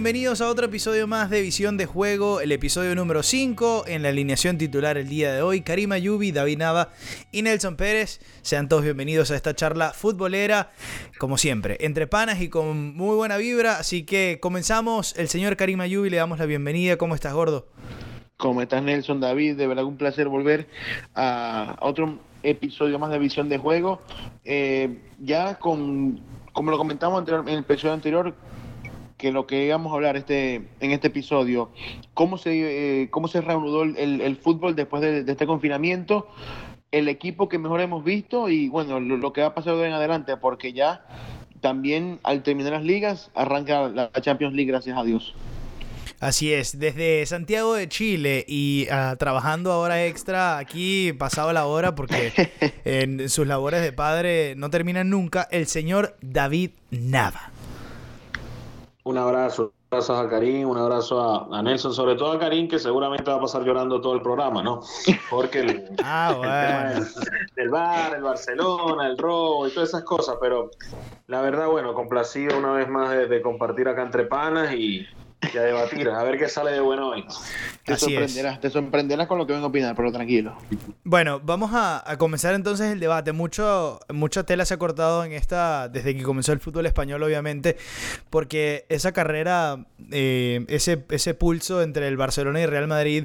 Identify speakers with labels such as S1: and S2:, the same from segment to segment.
S1: Bienvenidos a otro episodio más de Visión de Juego, el episodio número 5 en la alineación titular el día de hoy. Karima Yubi, David Nava y Nelson Pérez. Sean todos bienvenidos a esta charla futbolera, como siempre, entre panas y con muy buena vibra. Así que comenzamos. El señor Karima Yubi, le damos la bienvenida. ¿Cómo estás, gordo?
S2: ¿Cómo estás, Nelson, David? De verdad un placer volver a otro episodio más de Visión de Juego. Eh, ya con, como lo comentamos en el episodio anterior, que lo que íbamos a hablar este, en este episodio, cómo se, eh, cómo se reanudó el, fútbol después de, este confinamiento, el equipo que mejor hemos visto y bueno, lo, que va a pasar de en adelante, porque ya también al terminar las ligas arranca la Champions League, gracias a Dios.
S1: Así es, desde Santiago de Chile y ah, trabajando ahora extra aquí, pasado la hora, porque en sus labores de padre no terminan nunca, el señor David Nava.
S3: Un abrazo, un abrazo a Karim, un abrazo a, Nelson, sobre todo a Karim, que seguramente va a pasar llorando todo el programa, ¿no? Porque el, ah, del bar, el Barcelona, el robo y todas esas cosas, pero la verdad, bueno, complacido una vez más de compartir acá entre panas y, y a debatir, a ver qué sale de bueno hoy.
S2: Te sorprenderás, te sorprenderás con lo que vengo a opinar, pero tranquilo.
S1: Bueno, vamos a, comenzar entonces el debate. Mucho, mucha tela se ha cortado en esta, desde que comenzó el fútbol español, obviamente, porque esa carrera, eh, ese, ese pulso entre el Barcelona y el Real Madrid,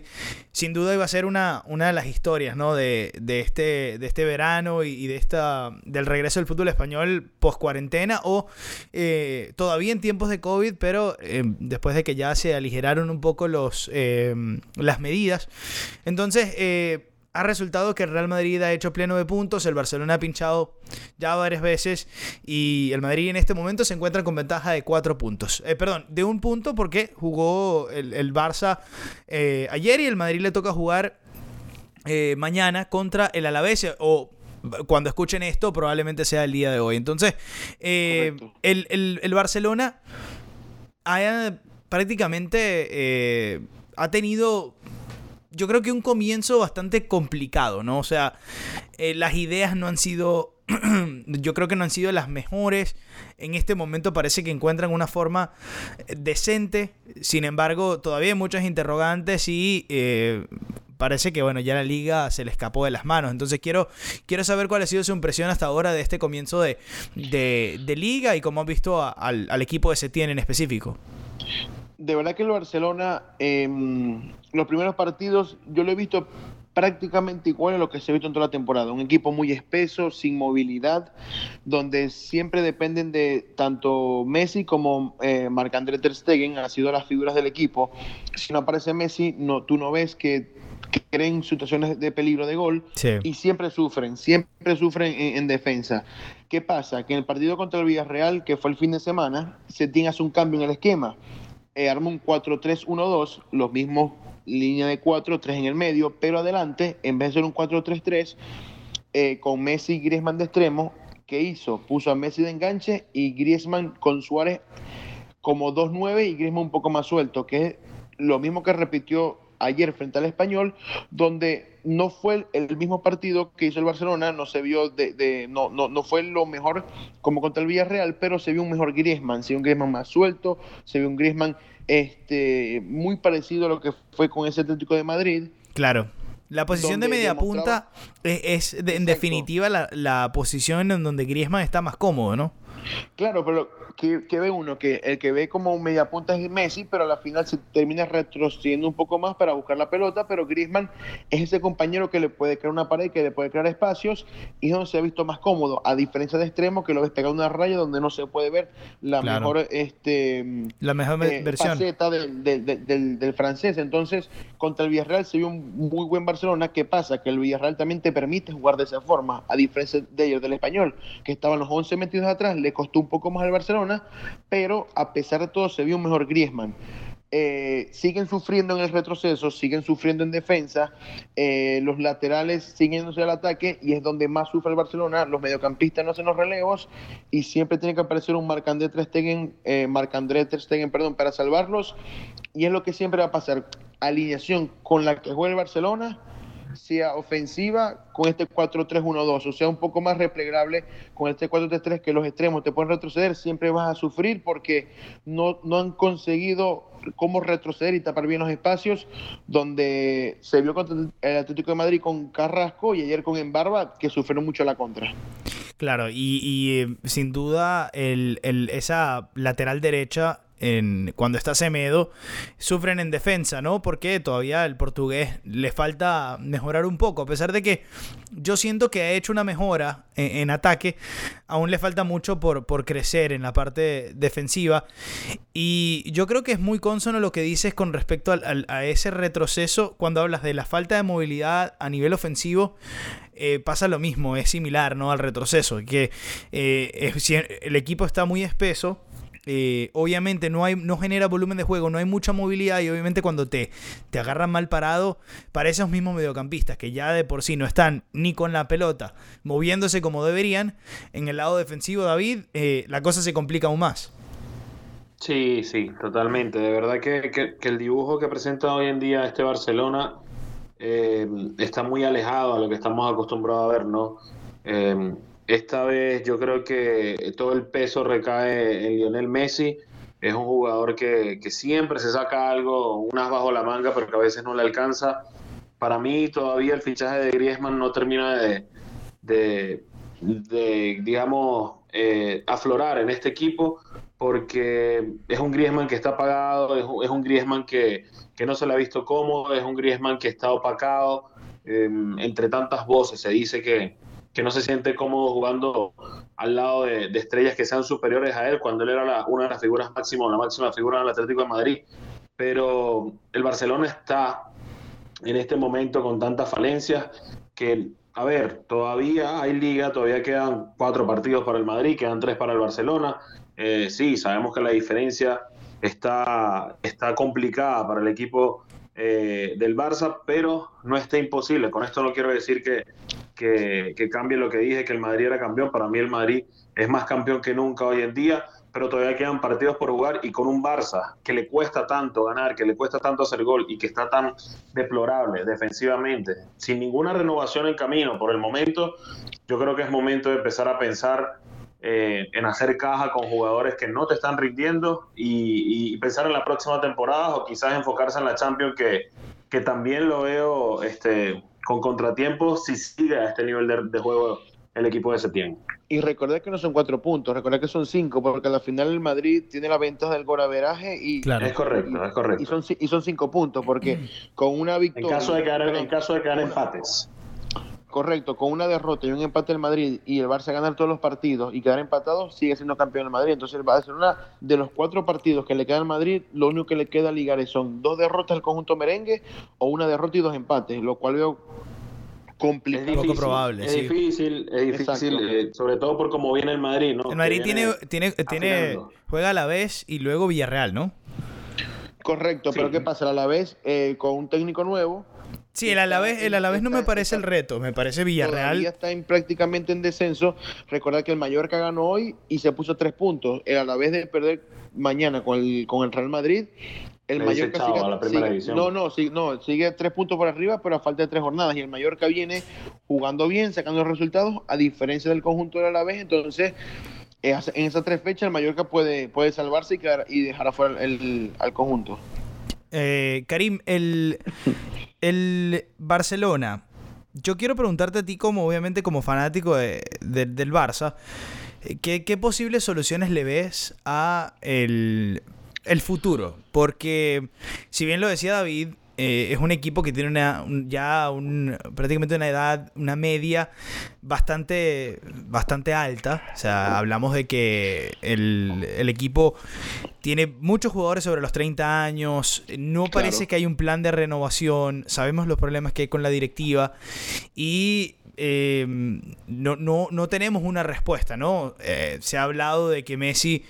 S1: sin duda iba a ser una, una de las historias, ¿no? De, este, de este verano y, de esta, del regreso del fútbol español post cuarentena o eh, todavía en tiempos de COVID, pero eh, después de que ya se aligeraron un poco los, eh, las medidas. Entonces, eh, ha resultado que el Real Madrid ha hecho pleno de puntos, el Barcelona ha pinchado ya varias veces y el Madrid en este momento se encuentra con ventaja de cuatro puntos. Eh, perdón, de un punto porque jugó el, Barça ayer y el Madrid le toca jugar mañana contra el Alavés o cuando escuchen esto probablemente sea el día de hoy. Entonces, el, el, el Barcelona ha prácticamente eh, ha tenido yo creo que un comienzo bastante complicado, ¿no? O sea, eh, las ideas no han sido, yo creo que no han sido las mejores. En este momento parece que encuentran una forma eh, decente. Sin embargo, todavía hay muchas interrogantes y parece que, bueno, ya la liga se le escapó de las manos. Entonces quiero, quiero saber cuál ha sido su impresión hasta ahora de este comienzo de, de, liga y cómo ha visto al, al equipo de Setién en específico
S2: de verdad que el Barcelona, em, los primeros partidos, yo lo he visto prácticamente igual a lo que se ha visto en toda la temporada. Un equipo muy espeso, sin movilidad, donde siempre dependen de tanto Messi como eh, Marc-André Ter Stegen, han sido las figuras del equipo. Si no aparece Messi, no, tú no ves que, creen situaciones de peligro de gol y siempre sufren, siempre sufren en, defensa. ¿Qué pasa? Que en el partido contra el Villarreal, que fue el fin de semana, se tiene un cambio en el esquema eh, arma un 4-3-1-2, los mismos línea de 4, 3 en el medio, pero adelante, en vez de ser un 4-3-3, eh, con Messi y Griezmann de extremo, ¿qué hizo? Puso a Messi de enganche y Griezmann con Suárez como 2-9 y Griezmann un poco más suelto, que es lo mismo que repitió ayer frente al español, donde no fue el, mismo partido que hizo el Barcelona, no se vio de, no, no, no, fue lo mejor como contra el Villarreal, pero se vio un mejor Griezmann, se vio un Griezmann más suelto, se vio un Griezmann este, muy parecido a lo que fue con ese Atlético de Madrid.
S1: Claro. La posición de media punta es, en definitiva la, la posición en donde Griezmann está más cómodo, ¿no?
S2: Claro, pero que, ve uno, que el que ve como media punta es Messi, pero a la final se termina retrocediendo un poco más para buscar la pelota, pero Griezmann es ese compañero que le puede crear una pared, que le puede crear espacios, y es donde se ha visto más cómodo, a diferencia de extremo, que lo ves pegado una raya donde no se puede ver la mejor este
S1: la mejor eh, versión
S2: del, del, francés. Entonces, contra el Villarreal se vio un muy buen Barcelona. ¿Qué pasa? Que el Villarreal también te permite jugar de esa forma, a diferencia de ellos, del español, que estaban los 11 metidos atrás, le costó un poco más al Barcelona, pero a pesar de todo se vio un mejor Griezmann. Eh, siguen sufriendo en el retroceso, siguen sufriendo en defensa, eh, los laterales siguen al ataque y es donde más sufre el Barcelona, los mediocampistas no hacen los relevos y siempre tiene que aparecer un Marc-André Ter Stegen, eh, perdón, para salvarlos. Y es lo que siempre va a pasar, alineación con la que juega el Barcelona sea ofensiva con este 4-3-1-2, o sea, un poco más replegable con este 4-3-3 que los extremos te pueden retroceder, siempre vas a sufrir porque no, no han conseguido cómo retroceder y tapar bien los espacios, donde se vio contra el Atlético de Madrid con Carrasco y ayer con Embarba, que sufrieron mucho la contra.
S1: Claro, y, eh, sin duda el, el, esa lateral derecha cuando está Semedo, sufren en defensa, ¿no? Porque todavía el portugués le falta mejorar un poco, a pesar de que yo siento que ha hecho una mejora en, ataque, aún le falta mucho por, por, crecer en la parte defensiva. Y yo creo que es muy consono lo que dices con respecto a ese retroceso cuando hablas de la falta de movilidad a nivel ofensivo. Eh, pasa lo mismo, es similar ¿no? al retroceso, que eh, el equipo está muy espeso eh, obviamente no, hay, no genera volumen de juego, no hay mucha movilidad y obviamente cuando te, te agarran mal parado, para esos mismos mediocampistas que ya de por sí no están ni con la pelota moviéndose como deberían, en el lado defensivo, David, eh, la cosa se complica aún más.
S3: Sí, sí, totalmente. De verdad que, el dibujo que presenta hoy en día este Barcelona eh, está muy alejado a lo que estamos acostumbrados a ver, ¿no? Esta vez yo creo que todo el peso recae en Lionel Messi. Es un jugador que, siempre se saca algo, unas bajo la manga, pero que a veces no le alcanza. Para mí todavía el fichaje de Griezmann no termina de, digamos, eh, aflorar en este equipo porque es un Griezmann que está apagado, es, un Griezmann que, no se le ha visto cómodo, es un Griezmann que está opacado. Em, entre tantas voces se dice que, que no se siente cómodo jugando al lado de, estrellas que sean superiores a él, cuando él era una de las figuras máximas, la máxima figura del Atlético de Madrid. Pero el Barcelona está en este momento con tantas falencias que, a ver, todavía hay liga, todavía quedan cuatro partidos para el Madrid, quedan tres para el Barcelona. Eh, sí, sabemos que la diferencia está, está complicada para el equipo eh, del Barça, pero no está imposible. Con esto no quiero decir que, que, cambie lo que dije, que el Madrid era campeón. Para mí el Madrid es más campeón que nunca hoy en día, pero todavía quedan partidos por jugar y con un Barça que le cuesta tanto ganar, que le cuesta tanto hacer gol y que está tan deplorable defensivamente, sin ninguna renovación en camino por el momento, yo creo que es momento de empezar a pensar eh, en hacer caja con jugadores que no te están rindiendo y, pensar en la próxima temporada o quizás enfocarse en la Champions que, que también lo veo este, con contratiempos si sigue a este nivel de, juego el equipo de Setién.
S2: Y recordad que no son cuatro puntos, recordad que son cinco, porque al final el Madrid tiene la ventaja del golaveraje y...
S3: Claro. Es correcto, es correcto.
S2: Y son, y son cinco puntos, porque con una victoria...
S3: En caso de quedar, en caso de quedar empates.
S2: Correcto, con una derrota y un empate del Madrid y el Barça ganar todos los partidos y quedar empatado, sigue siendo campeón el Madrid. Entonces el Barcelona, de los cuatro partidos que le quedan al Madrid, lo único que le queda ligar son dos derrotas al conjunto merengue o una derrota y dos empates, lo cual veo complicado.
S1: Es poco probable.
S3: Es difícil, es difícil, eh, sobre todo por cómo viene el Madrid, ¿no?
S1: El Madrid tiene, tiene, tiene, juega a la vez y luego Villarreal, ¿no?
S2: Correcto, pero ¿qué pasa? A la vez, eh, con un técnico nuevo,
S1: Sí, el Alavés, el Alavés no me parece el reto, me parece Villarreal.
S2: Ya está prácticamente en descenso. Recordar que el Mallorca ganó hoy y se puso tres puntos. El Alavés de perder mañana con el, con el Real Madrid. El Mallorca sigue, no, no, sigue, no, sigue tres puntos por arriba, pero a falta de tres jornadas. Y el Mallorca viene jugando bien, sacando resultados, a diferencia del conjunto del Alavés. Entonces, en esas tres fechas, el Mallorca puede, puede salvarse y, quedar, y dejar afuera el, al conjunto.
S1: Eh, Karim, el, el Barcelona. Yo quiero preguntarte a ti, como obviamente como fanático del Barça, eh, ¿qué, posibles soluciones le ves a el, el futuro? Porque, si bien lo decía David, eh, es un equipo que tiene una, ya un, prácticamente una edad, una media bastante, bastante alta. O sea, hablamos de que el, el equipo tiene muchos jugadores sobre los 30 años. No parece que hay un plan de renovación. Sabemos los problemas que hay con la directiva. Y eh, no, no, no, tenemos una respuesta, ¿no? Eh, se ha hablado de que Messi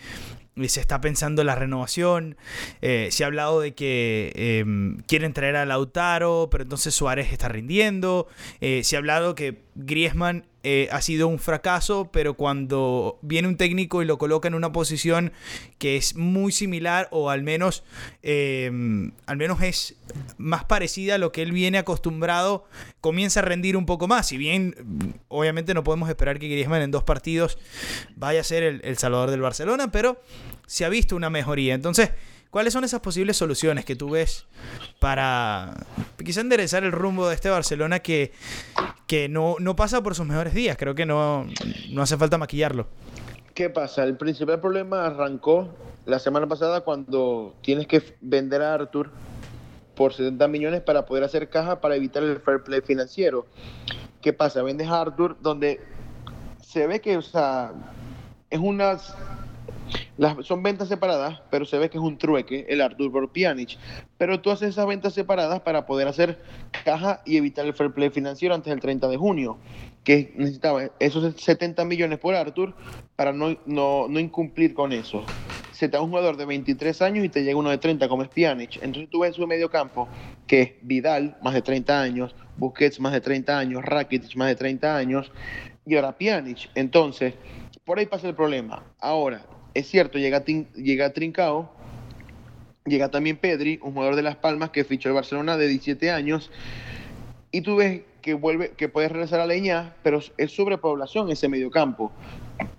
S1: se está pensando en la renovación. Eh, se ha hablado de que em, quieren traer a Lautaro, pero entonces Suárez está rindiendo. Eh, se ha hablado que Griezmann eh, ha sido un fracaso, pero cuando viene un técnico y lo coloca en una posición que es muy similar o al menos, em, al menos es más parecida a lo que él viene acostumbrado, comienza a rendir un poco más. Si bien, obviamente no podemos esperar que Griezmann en dos partidos vaya a ser el, el salvador del Barcelona, pero se ha visto una mejoría. Entonces, ¿Cuáles son esas posibles soluciones que tú ves para quizá enderezar el rumbo de este Barcelona que, que no, no pasa por sus mejores días? Creo que no, no hace falta maquillarlo.
S2: ¿Qué pasa? El principal problema arrancó la semana pasada cuando tienes que vender a Arthur por 70 millones para poder hacer caja para evitar el fair play financiero. ¿Qué pasa? Vendes a Arthur donde se ve que, o sea, es unas son ventas separadas, pero se ve que es un trueque el Artur por Pjanic. Pero tú haces esas ventas separadas para poder hacer caja y evitar el fair play financiero antes del 30 de junio, que necesitaba esos 70 millones por Artur para no, no, no incumplir con eso. Se te da un jugador de 23 años y te llega uno de 30 como es Pjanic. Entonces tú ves su medio campo, que es Vidal, más de 30 años, Busquets, más de 30 años, Rakitic, más de 30 años, y ahora Pjanic. Entonces, por ahí pasa el problema. Ahora, es cierto, llega, llega Trincao, llega también Pedri, un jugador de Las Palmas que fichó el Barcelona de 17 años, y tú ves que vuelve, que puedes regresar a Leña, pero es sobrepoblación ese mediocampo.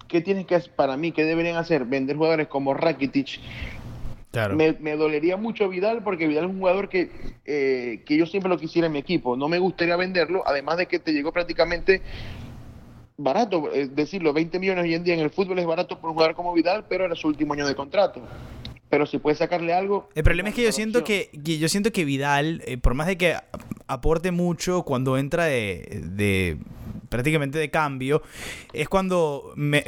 S2: ¿Qué tienes que hacer para mí? ¿Qué deberían hacer? Vender jugadores como Rakitic. Claro. Me, dolería mucho Vidal porque Vidal es un jugador que, eh, que yo siempre lo quisiera en mi equipo. No me gustaría venderlo, además de que te llegó prácticamente barato, es decirlo, 20 millones hoy en día en el fútbol es barato por un jugador como Vidal, pero era su último año de contrato. Pero si puede sacarle algo.
S1: El problema es que yo siento que, yo siento que Vidal, eh, por más de que aporte mucho cuando entra de, prácticamente de cambio, es cuando me,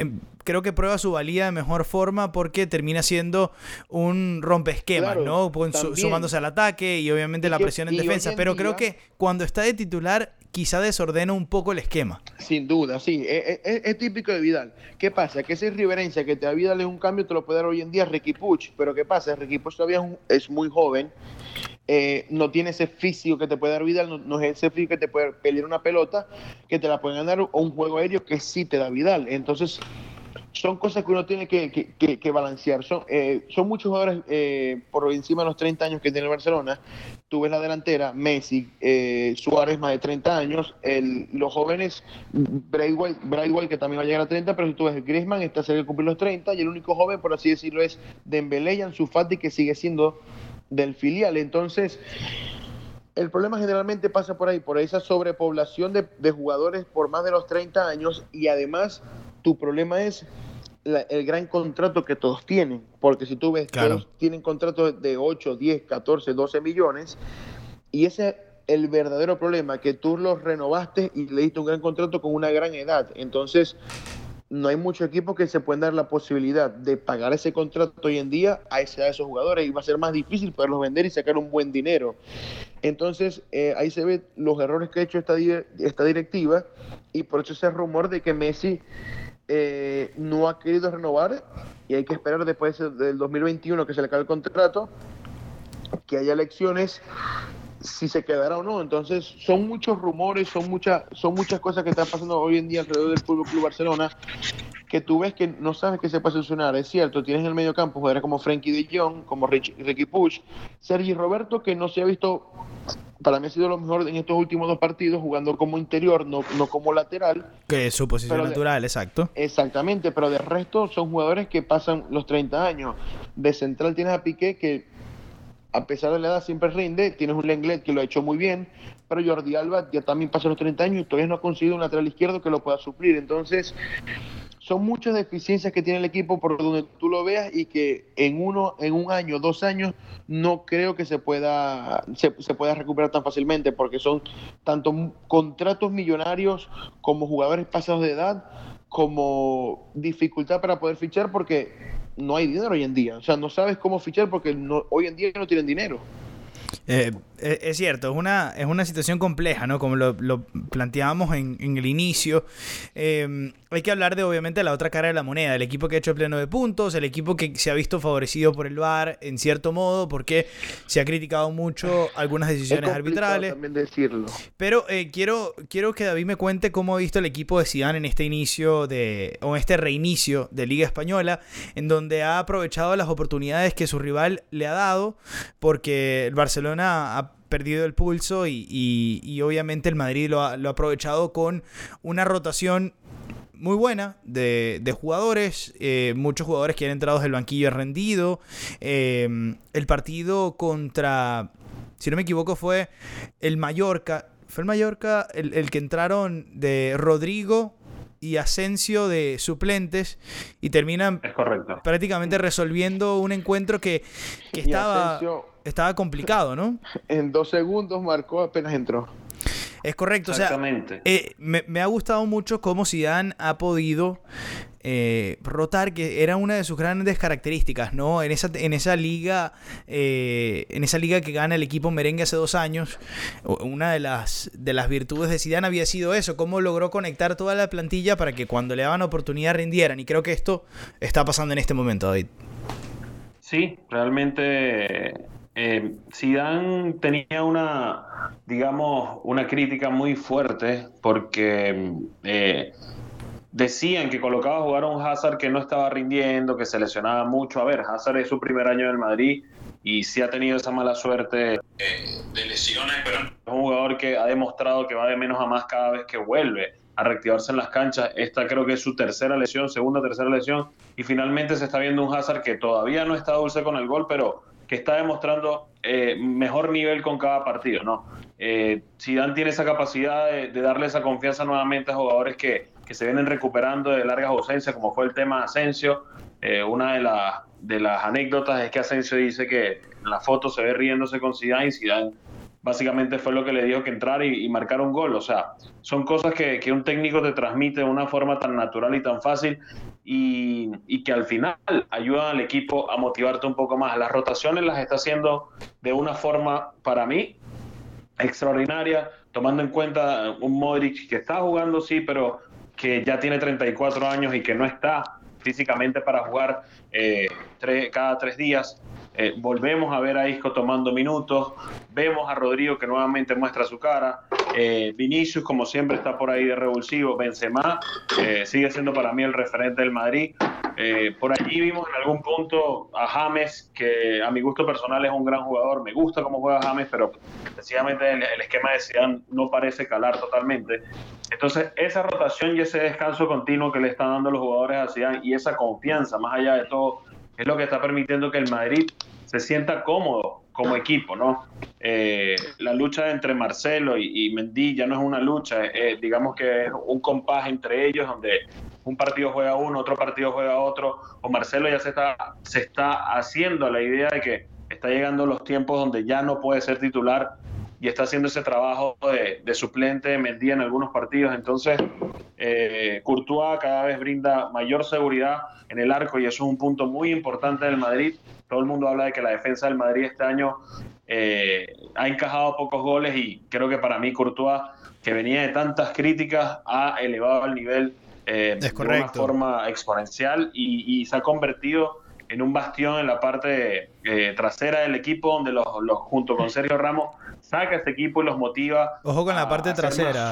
S1: creo que prueba su valía de mejor forma porque termina siendo un rompesquemas, ¿no? sumándose al ataque y obviamente la presión en defensa. pero creo que cuando está de titular quizá desordena un poco el esquema.
S2: Sin duda, sí. E, e, es, típico de Vidal. ¿Qué pasa? Que esa irreverencia que te da Vidal es un cambio, te lo puede dar hoy en día Ricky Puch. Pero ¿qué pasa? Ricky Puch todavía es, muy joven. Eh, no tiene ese físico que te puede dar Vidal, no, es ese físico que te puede pelear una pelota, que te la pueden ganar, o un juego aéreo que sí te da Vidal. Entonces, son cosas que uno tiene que, balancear. Son, eh, son muchos jugadores eh, por encima de los 30 años que tiene el Barcelona. Tú ves la delantera, Messi, eh, Suárez más de 30 años, los jóvenes, Braithwaite, que también va a llegar a 30, pero si tú ves Griezmann está cerca de cumplir los 30 y el único joven, por así decirlo, es Dembélé y Ansu Fati que sigue siendo del filial. Entonces, el problema generalmente pasa por ahí, por esa sobrepoblación de, de jugadores por más de los 30 años y además tu problema es el gran contrato que todos tienen, porque si tú ves, todos tienen contratos de 8, 10, 14, 12 millones, y ese es el verdadero problema, que tú los renovaste y le diste un gran contrato con una gran edad. Entonces, no hay muchos equipos que se pueden dar la posibilidad de pagar ese contrato hoy en día a, esos jugadores y va a ser más difícil poderlos vender y sacar un buen dinero. Entonces, eh, ahí se ve los errores que ha hecho esta, esta directiva y por eso ese rumor de que Messi eh, no ha querido renovar y hay que esperar después del 2021 que se le acabe el contrato, que haya elecciones, si se quedará o no. Entonces, son muchos rumores, son, muchas son muchas cosas que están pasando hoy en día alrededor del Fútbol Club Barcelona que tú ves que no sabes que se puede solucionar. Es cierto, tienes en el medio campo jugadores como Frankie de Jong, como Ricky Push, Sergi Roberto, que no se ha visto para mí ha sido lo mejor en estos últimos dos partidos, jugando como interior, no, no como lateral.
S1: Que es su posición natural, exacto.
S2: Exactamente, pero de resto son jugadores que pasan los 30 años. De central tienes a Piqué, que a pesar de la edad siempre rinde, tienes un Lenglet que lo ha hecho muy bien, pero Jordi Alba ya también pasa los 30 años y todavía no ha conseguido un lateral izquierdo que lo pueda suplir. Entonces, son muchas deficiencias que tiene el equipo por donde tú lo veas y que en uno, en un año, dos años, no creo que se pueda, se, pueda recuperar tan fácilmente, porque son tanto contratos millonarios como jugadores pasados de edad, como dificultad para poder fichar, porque no hay dinero hoy en día. O sea, no sabes cómo fichar porque no, hoy en día no tienen dinero.
S1: Eh, es cierto, es una, es una situación compleja, ¿no? Como lo, planteábamos en, el inicio. Em, hay que hablar de, obviamente, la otra cara de la moneda. El equipo que ha hecho pleno de puntos, el equipo que se ha visto favorecido por el VAR, en cierto modo, porque se ha criticado mucho algunas decisiones arbitrales.
S2: También decirlo.
S1: Pero eh, quiero, quiero que David me cuente cómo ha visto el equipo de Zidane en este inicio de, o en este reinicio de Liga Española, en donde ha aprovechado las oportunidades que su rival le ha dado, porque el Barcelona ha perdido el pulso y, obviamente el Madrid lo ha, aprovechado con una rotación muy buena de, jugadores, eh, muchos jugadores que han entrado del banquillo han rendido. Eh, el partido contra, si no me equivoco, fue el Mallorca. Fue el Mallorca el, el que entraron de Rodrigo, y Asensio de suplentes y terminan prácticamente resolviendo un encuentro que, estaba, estaba complicado, ¿no?
S2: En dos segundos marcó apenas entró.
S1: Es correcto, o sea, eh, me, me, ha gustado mucho cómo Zidane ha podido eh, rotar, que era una de sus grandes características, ¿no? En esa, en esa liga, eh, en esa liga que gana el equipo merengue hace dos años, una de las, de las virtudes de Zidane había sido eso, cómo logró conectar toda la plantilla para que cuando le daban oportunidad rindieran. Y creo que esto está pasando en este momento, David.
S3: Sí, realmente eh, Zidane tenía una, digamos, una crítica muy fuerte porque eh, decían que colocaba jugar a un Hazard que no estaba rindiendo, que se lesionaba mucho. A ver, Hazard es su primer año en el Madrid y sí ha tenido esa mala suerte de lesiones, pero es un jugador que ha demostrado que va de menos a más cada vez que vuelve a reactivarse en las canchas. Esta creo que es su tercera lesión, segunda, tercera lesión. Y finalmente se está viendo un Hazard que todavía no está dulce con el gol, pero que está demostrando eh, mejor nivel con cada partido. ¿no? Eh, Zidane tiene esa capacidad de, darle esa confianza nuevamente a jugadores que, que se vienen recuperando de largas ausencias, como fue el tema de Asensio. Eh, una de, las de las anécdotas es que Asensio dice que en la foto se ve riéndose con Zidane y Zidane básicamente fue lo que le dijo que entrar y, marcar un gol. O sea, son cosas que, que, un técnico te transmite de una forma tan natural y tan fácil y, y, que al final ayudan al equipo a motivarte un poco más. Las rotaciones las está haciendo de una forma, para mí, extraordinaria, tomando en cuenta un Modric que está jugando, sí, pero que ya tiene 34 años y que no está físicamente para jugar eh, cada tres días. Eh, volvemos a ver a Isco tomando minutos, vemos a Rodrigo que nuevamente muestra su cara, eh, Vinicius como siempre está por ahí de revulsivo, Benzema sigue siendo para mí el referente del Madrid. por allí vimos en algún punto a James, que a mi gusto personal es un gran jugador, me gusta cómo juega James, pero sencillamente el, el esquema de Zidane no parece calar totalmente. Entonces, esa rotación y ese descanso continuo que le están dando los jugadores a Zidane y esa confianza, más allá de todo, es lo que está permitiendo que el Madrid se sienta cómodo como equipo, ¿no? Eh, la lucha entre Marcelo y, y, Mendy ya no es una lucha, eh, digamos que es un compás entre ellos donde un partido juega uno, otro partido juega otro, o Marcelo ya se está, se está haciendo la idea de que está llegando los tiempos donde ya no puede ser titular y está haciendo ese trabajo de, suplente de Mendy en algunos partidos. Entonces, eh, Courtois cada vez brinda mayor seguridad en el arco y eso es un punto muy importante del Madrid. Todo el mundo habla de que la defensa del Madrid este año eh, ha encajado pocos goles y creo que para mí Courtois, que venía de tantas críticas, ha elevado el nivel eh, de una forma exponencial y, se ha convertido en un bastión en la parte eh, trasera del equipo, donde los, los, junto con Sergio Ramos saca ese equipo y los motiva.
S1: Ojo con la parte trasera.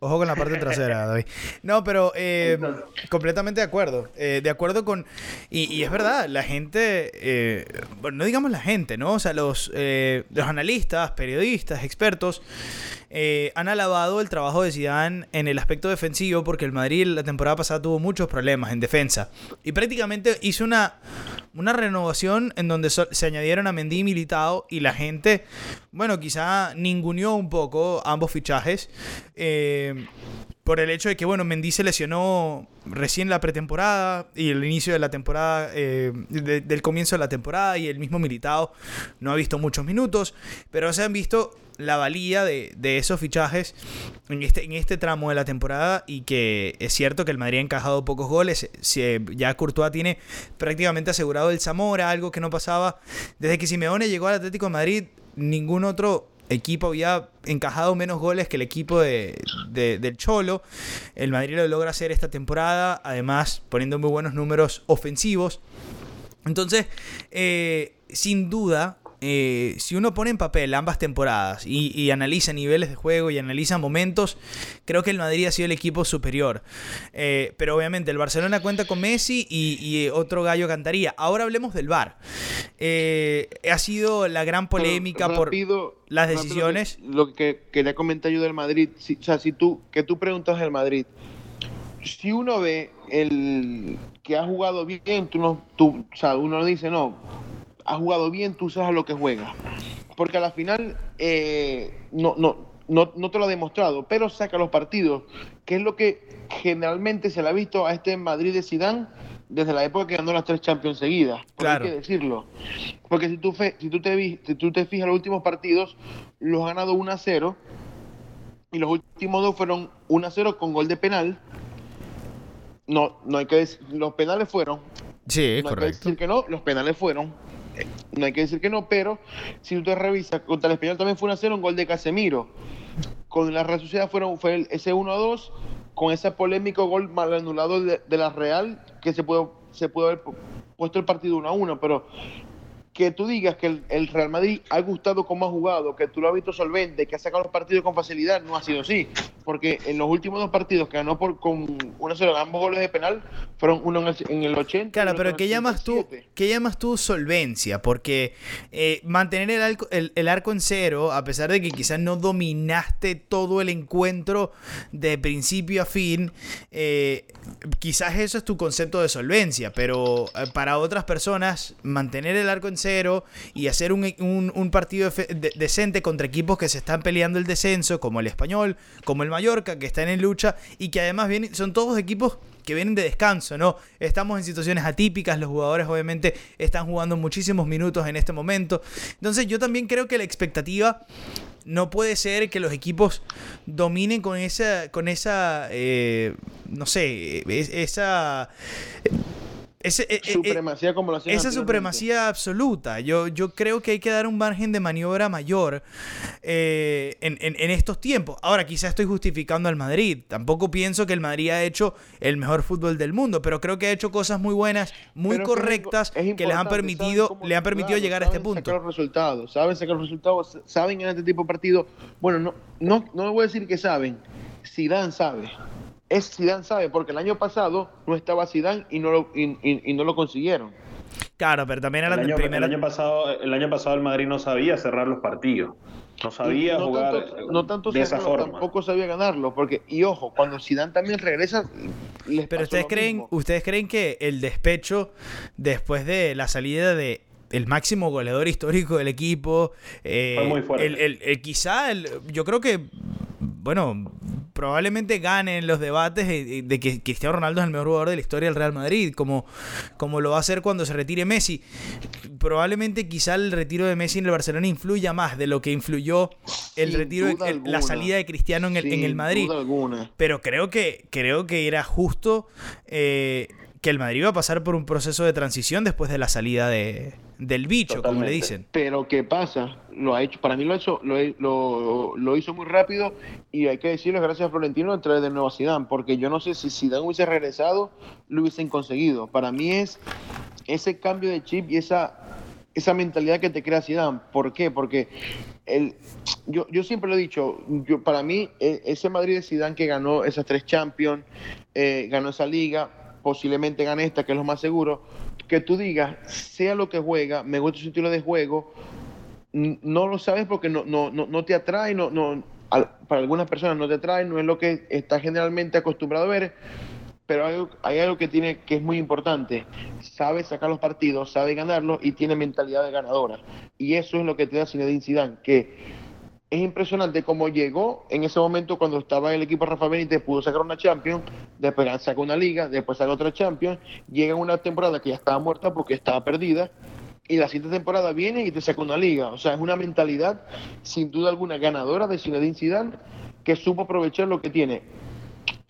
S1: Ojo con la parte trasera, David. No, pero eh, completamente de acuerdo. Eh, de acuerdo con. Y, es verdad, la gente. Eh, bueno, no digamos la gente, ¿no? O sea, los, los analistas, periodistas, expertos. Han alabado el trabajo de Zidane en el aspecto defensivo porque el Madrid la temporada pasada tuvo muchos problemas en defensa y prácticamente hizo una, una renovación en donde se añadieron a Mendy y Militao y la gente, bueno, quizá ninguneó un poco ambos fichajes. Eh, por el hecho de que, bueno, Mendy se lesionó recién la pretemporada y el inicio de la temporada, eh, del comienzo de la temporada y el mismo Militao no ha visto muchos minutos, pero se han visto la valía de, esos fichajes en este, en este tramo de la temporada y que es cierto que el Madrid ha encajado pocos goles. Ya Courtois tiene prácticamente asegurado el Zamora, algo que no pasaba desde que Simeone llegó al Atlético de Madrid. Ningún otro equipo había encajado menos goles que el equipo de, del Cholo. El Madrid lo logra hacer esta temporada, además poniendo muy buenos números ofensivos. Entonces, eh, sin duda, eh, si uno pone en papel ambas temporadas y, analiza niveles de juego y analiza momentos, creo que el Madrid ha sido el equipo superior. Eh, pero obviamente el Barcelona cuenta con Messi y, otro gallo cantaría. Ahora hablemos del VAR. Eh, ha sido la gran polémica por las decisiones.
S2: Lo que, quería comentar yo del Madrid, o sea, si tú, que tú preguntas del Madrid, si uno ve el que ha jugado bien, tú no, tú, o sea, uno dice, no, ha jugado bien, tú sabes a lo que juega. Porque a la final eh, no, no, no, te lo ha demostrado, pero saca los partidos, que es lo que generalmente se le ha visto a este Madrid de Sidán desde la época que ganó las tres Champions seguidas. Claro. Hay que decirlo. Porque si tú, si, tú te, si tú te fijas los últimos partidos, los ha ganado 1 a 0 y los últimos dos fueron 1 a 0 con gol de penal. No, no hay que decir, los penales fueron.
S1: Sí,
S2: no
S1: correcto.
S2: Hay que decir que no, los penales fueron no hay que decir que no, pero si usted revisa, contra el Español también fue un 0 un gol de Casemiro. Con la Real Sociedad fueron, fue ese 1-2, con ese polémico gol mal anulado de, la Real, que se pudo, se pudo haber puesto el partido 1-1, pero que tú digas que el, Real Madrid ha gustado cómo ha jugado, que tú lo has visto solvente, que ha sacado los partidos con facilidad, no ha sido así. Porque en los últimos dos partidos que ganó por, con una sola, ambos goles de penal, fueron uno en el, 80.
S1: Claro, pero ¿qué llamas, tú, ¿qué llamas tú solvencia? Porque eh, mantener el arco, el, arco en cero, a pesar de que quizás no dominaste todo el encuentro de principio a fin, eh, quizás eso es tu concepto de solvencia, pero eh, para otras personas, mantener el arco en cero y hacer un, partido decente contra equipos que se están peleando el descenso, como el Español, como el Mallorca, que están en lucha y que además vienen, son todos equipos que vienen de descanso, ¿no? Estamos en situaciones atípicas, los jugadores obviamente están jugando muchísimos minutos en este momento. Entonces yo también creo que la expectativa no puede ser que los equipos dominen con esa, con esa, eh, no sé, esa
S2: ese, eh, eh, supremacía como lo
S1: Esa supremacía absoluta. Yo, yo creo que hay que dar un margen de maniobra mayor eh, en, estos tiempos. Ahora, quizás estoy justificando al Madrid. Tampoco pienso que el Madrid ha hecho el mejor fútbol del mundo, pero creo que ha hecho cosas muy buenas, muy correctas, que les han permitido, le han permitido llegar a este punto.
S2: Sacar los resultados, saben sacar los resultados, saben en este tipo de partidos. Bueno, no, no, no voy a decir que saben. Zidane sabe es Zidane sabe, porque el año pasado no estaba Zidane y no lo, y, no lo consiguieron.
S1: Claro, pero también era
S3: el
S1: año,
S3: el año pasado El año pasado el Madrid no sabía cerrar los partidos. No sabía jugar
S2: no tanto de esa forma. Tampoco sabía ganarlo, porque y ojo, cuando Zidane también regresa.
S1: Pero ustedes creen, ustedes creen que el despecho después de la salida de el máximo goleador histórico del equipo,
S3: eh, Fue muy fuerte.
S1: El, quizá el, yo creo que bueno, probablemente ganen los debates de, que Cristiano Ronaldo es el mejor jugador de la historia del Real Madrid, como, como lo va a hacer cuando se retire Messi. Probablemente quizá el retiro de Messi en el Barcelona influya más de lo que influyó el retiro, la salida de Cristiano en el, en el Madrid. Pero creo que, creo que era justo eh, que el Madrid iba a pasar por un proceso de transición después de la salida de, del bicho, como le dicen.
S2: Pero ¿qué pasa? Lo ha hecho, para mí lo ha hecho, lo, lo, hizo muy rápido y hay que decirle gracias a Florentino a través de nuevo Zidane, porque yo no sé si Zidane hubiese regresado, lo hubiesen conseguido. Para mí es ese cambio de chip y esa esa mentalidad que te crea Zidane. ¿Por qué? Porque el, yo, yo siempre lo he dicho, yo, para mí e, ese Madrid de Zidane que ganó esas tres Champions, eh, ganó esa liga, posiblemente gane esta, que es lo más seguro, que tú digas, sea lo que juega, me gusta su estilo de juego, no lo sabes porque no, no, no, te atrae, no, no, para algunas personas no te atrae, no es lo que está generalmente acostumbrado a ver, pero hay, algo que tiene que es muy importante, sabe sacar los partidos, sabe ganarlos y tiene mentalidad de ganadora. Y eso es lo que te da Zinedine Zidane, que es impresionante cómo llegó en ese momento cuando estaba en el equipo Rafa Benítez, pudo sacar una Champions, después sacó una Liga, después sacó otra Champions, llega una temporada que ya estaba muerta porque estaba perdida, y la siguiente temporada viene y te saca una liga. O sea, es una mentalidad sin duda alguna ganadora de Zinedine Zidane que supo aprovechar lo que tiene.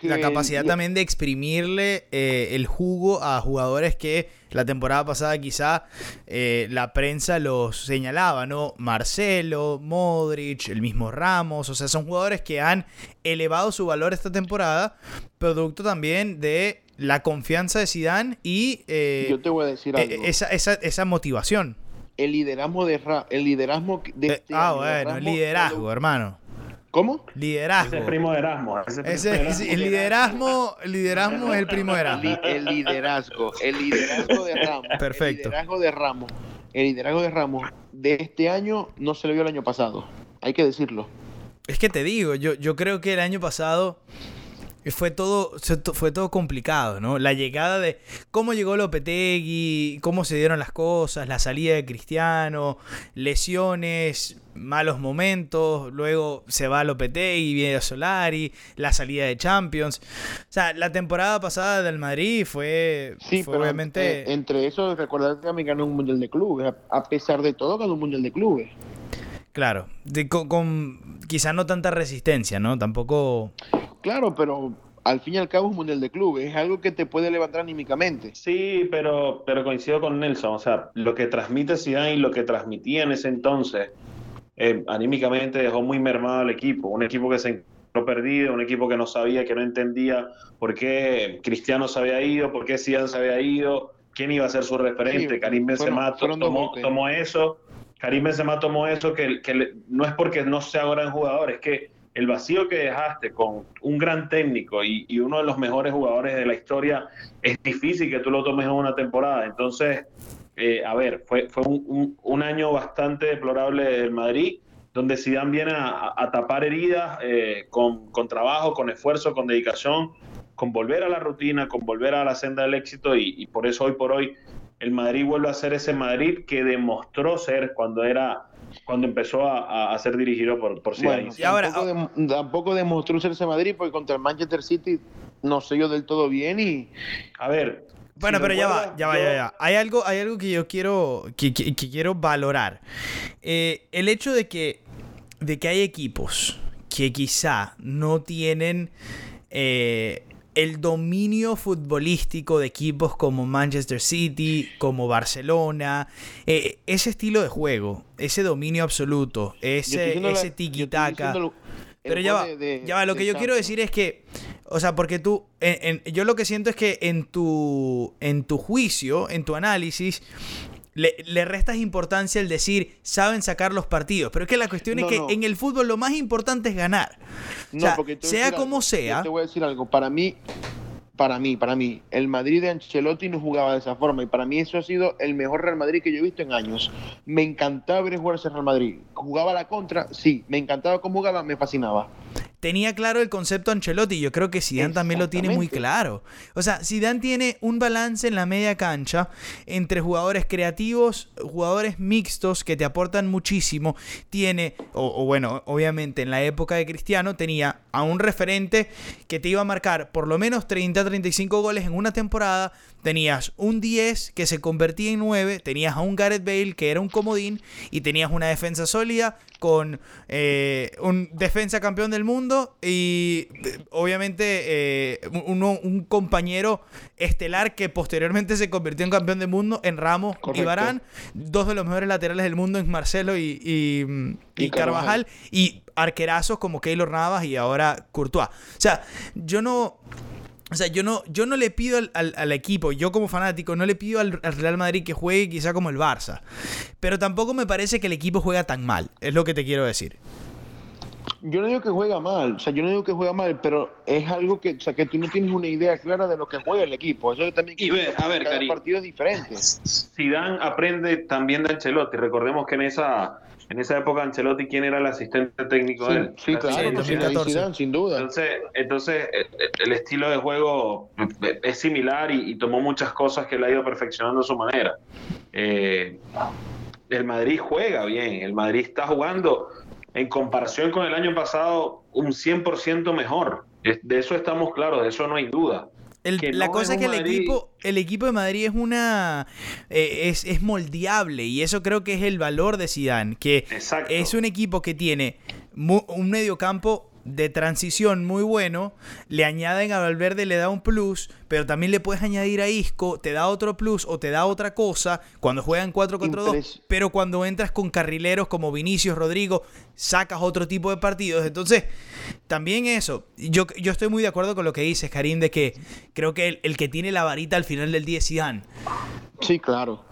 S1: La capacidad también de exprimirle eh, el jugo a jugadores que la temporada pasada quizá eh, la prensa los señalaba, ¿no? Marcelo, Modric, el mismo Ramos, o sea, son jugadores que han elevado su valor esta temporada, producto también de la confianza de Zidane y
S2: eh, Yo te voy a decir
S1: e, Esa, esa, esa motivación.
S2: El liderazgo de el liderazgo de
S1: este Ah, bueno, el liderazgo, hermano.
S2: ¿Cómo?
S1: Liderazgo.
S3: Ese es primo de Erasmo.
S1: Ese, el liderazgo, el liderazgo es el primo de Erasmo.
S2: El, liderazgo, el liderazgo de Ramos.
S1: Perfecto.
S2: El liderazgo de Ramos. El liderazgo de Ramos de este año no se le vio el año pasado. Hay que decirlo.
S1: Es que te digo, yo, yo creo que el año pasado fue todo, fue todo complicado, ¿no? La llegada de cómo llegó Lopetegui, cómo se dieron las cosas, la salida de Cristiano, lesiones, malos momentos, luego se va Lopetegui, viene Solari, la salida de Champions. O sea, la temporada pasada del Madrid fue,
S2: sí, obviamente... Eh, entre eso, recordar que también ganó un Mundial de Clubes, a pesar de todo ganó un Mundial de Clubes.
S1: Claro, con, con quizá no tanta resistencia, ¿no? Tampoco...
S2: Claro, pero al fin y al cabo es un mundial de clubes, es algo que te puede levantar anímicamente.
S3: Sí, pero, pero coincido con Nelson, o sea, lo que transmite Zidane y lo que transmitía en ese entonces, eh, anímicamente dejó muy mermado al equipo, un equipo que se encontró perdido, un equipo que no sabía, que no entendía por qué Cristiano se había ido, por qué Zidane se había ido, quién iba a ser su referente, Karim Benzema tomó, tomó, eso, Karim Benzema tomó eso, que, que no es porque no sea gran jugador, es que el vacío que dejaste con un gran técnico y, uno de los mejores jugadores de la historia, es difícil que tú lo tomes en una temporada. Entonces, eh, a ver, fue, fue un, año bastante deplorable del Madrid, donde Zidane viene a, tapar heridas eh, con, trabajo, con esfuerzo, con dedicación, con volver a la rutina, con volver a la senda del éxito y, y por eso hoy por hoy el Madrid vuelve a ser ese Madrid que demostró ser cuando era cuando empezó a, ser dirigido por, por Zidane.
S2: y ahora, tampoco, demostró serse Madrid porque contra el Manchester City no se dio del todo bien y...
S3: A ver...
S1: Bueno, pero ya va, ya va, ya va. Hay algo, hay algo que yo quiero, que, quiero valorar. Eh, el hecho de que, de que hay equipos que quizá no tienen... Eh, el dominio futbolístico de equipos como Manchester City, como Barcelona, eh, ese estilo de juego, ese dominio absoluto, ese, ese tiki-taka. Pero ya va, ya va, lo que yo quiero decir es que, o sea, porque tú, yo lo que siento es que en tu, en tu juicio, en tu análisis, le, restas importancia al decir saben sacar los partidos. Pero es que la cuestión es que en el fútbol lo más importante es ganar. sea como sea.
S2: te voy a decir algo. Para mí, para mí, para mí, el Madrid de Ancelotti no jugaba de esa forma. Y para mí eso ha sido el mejor Real Madrid que yo he visto en años. Me encantaba ver jugar ese Real Madrid. ¿Jugaba la contra? Sí. Me encantaba cómo jugaba, me fascinaba
S1: tenía claro el concepto Ancelotti. Yo creo que Zidane también lo tiene muy claro. O sea, Zidane tiene un balance en la media cancha entre jugadores creativos, jugadores mixtos que te aportan muchísimo. Tiene, o, bueno, obviamente en la época de Cristiano tenía a un referente que te iba a marcar por lo menos 30-35 goles en una temporada. Tenías un 10 que se convertía en 9, tenías a un Gareth Bale que era un comodín y tenías una defensa sólida con eh, un defensa campeón del mundo y obviamente eh, un compañero estelar que posteriormente se convirtió en campeón del mundo en Ramos y Barán, dos de los mejores laterales del mundo en Marcelo y, y, Carvajal. y arquerazos como Keylor Navas y ahora Courtois. O sea, yo no... O sea, yo no, yo no le pido al, equipo, yo como fanático, no le pido al, Real Madrid que juegue quizá como el Barça. Pero tampoco me parece que el equipo juega tan mal, es lo que te quiero decir.
S2: Yo no digo que juega mal, o sea, yo no digo que juega mal, pero es algo que, o sea, que tú no tienes una idea clara de lo que juega el equipo. Eso también
S3: y ver, a ver,
S2: cada partido es diferente.
S3: Zidane aprende también de Ancelotti. Recordemos que en esa en esa época Ancelotti, ¿quién era el asistente técnico de él?
S2: Sí, claro, sin duda.
S3: Entonces, entonces, eh, eh, el estilo de juego eh, es similar y, tomó muchas cosas que él ha ido perfeccionando a su manera. el Madrid juega bien, el Madrid está jugando en comparación con el año pasado un 100% mejor. De eso estamos claros, de eso no hay duda.
S1: La cosa es que el equipo, el equipo de Madrid es una eh, es, es, moldeable y eso creo que es el valor de Zidane, que es un equipo que tiene un mediocampo de transición muy bueno, le añaden a Valverde, le da un plus, pero también le puedes añadir a Isco, te da otro plus o te da otra cosa cuando juegan 4-4-2, pero cuando entras con carrileros como Vinicius, Rodrigo, sacas otro tipo de partidos. Entonces, también eso, yo, yo estoy muy de acuerdo con lo que dices, Karim, de que creo que el, que tiene la varita al final del día es Zidane.
S2: Sí, claro.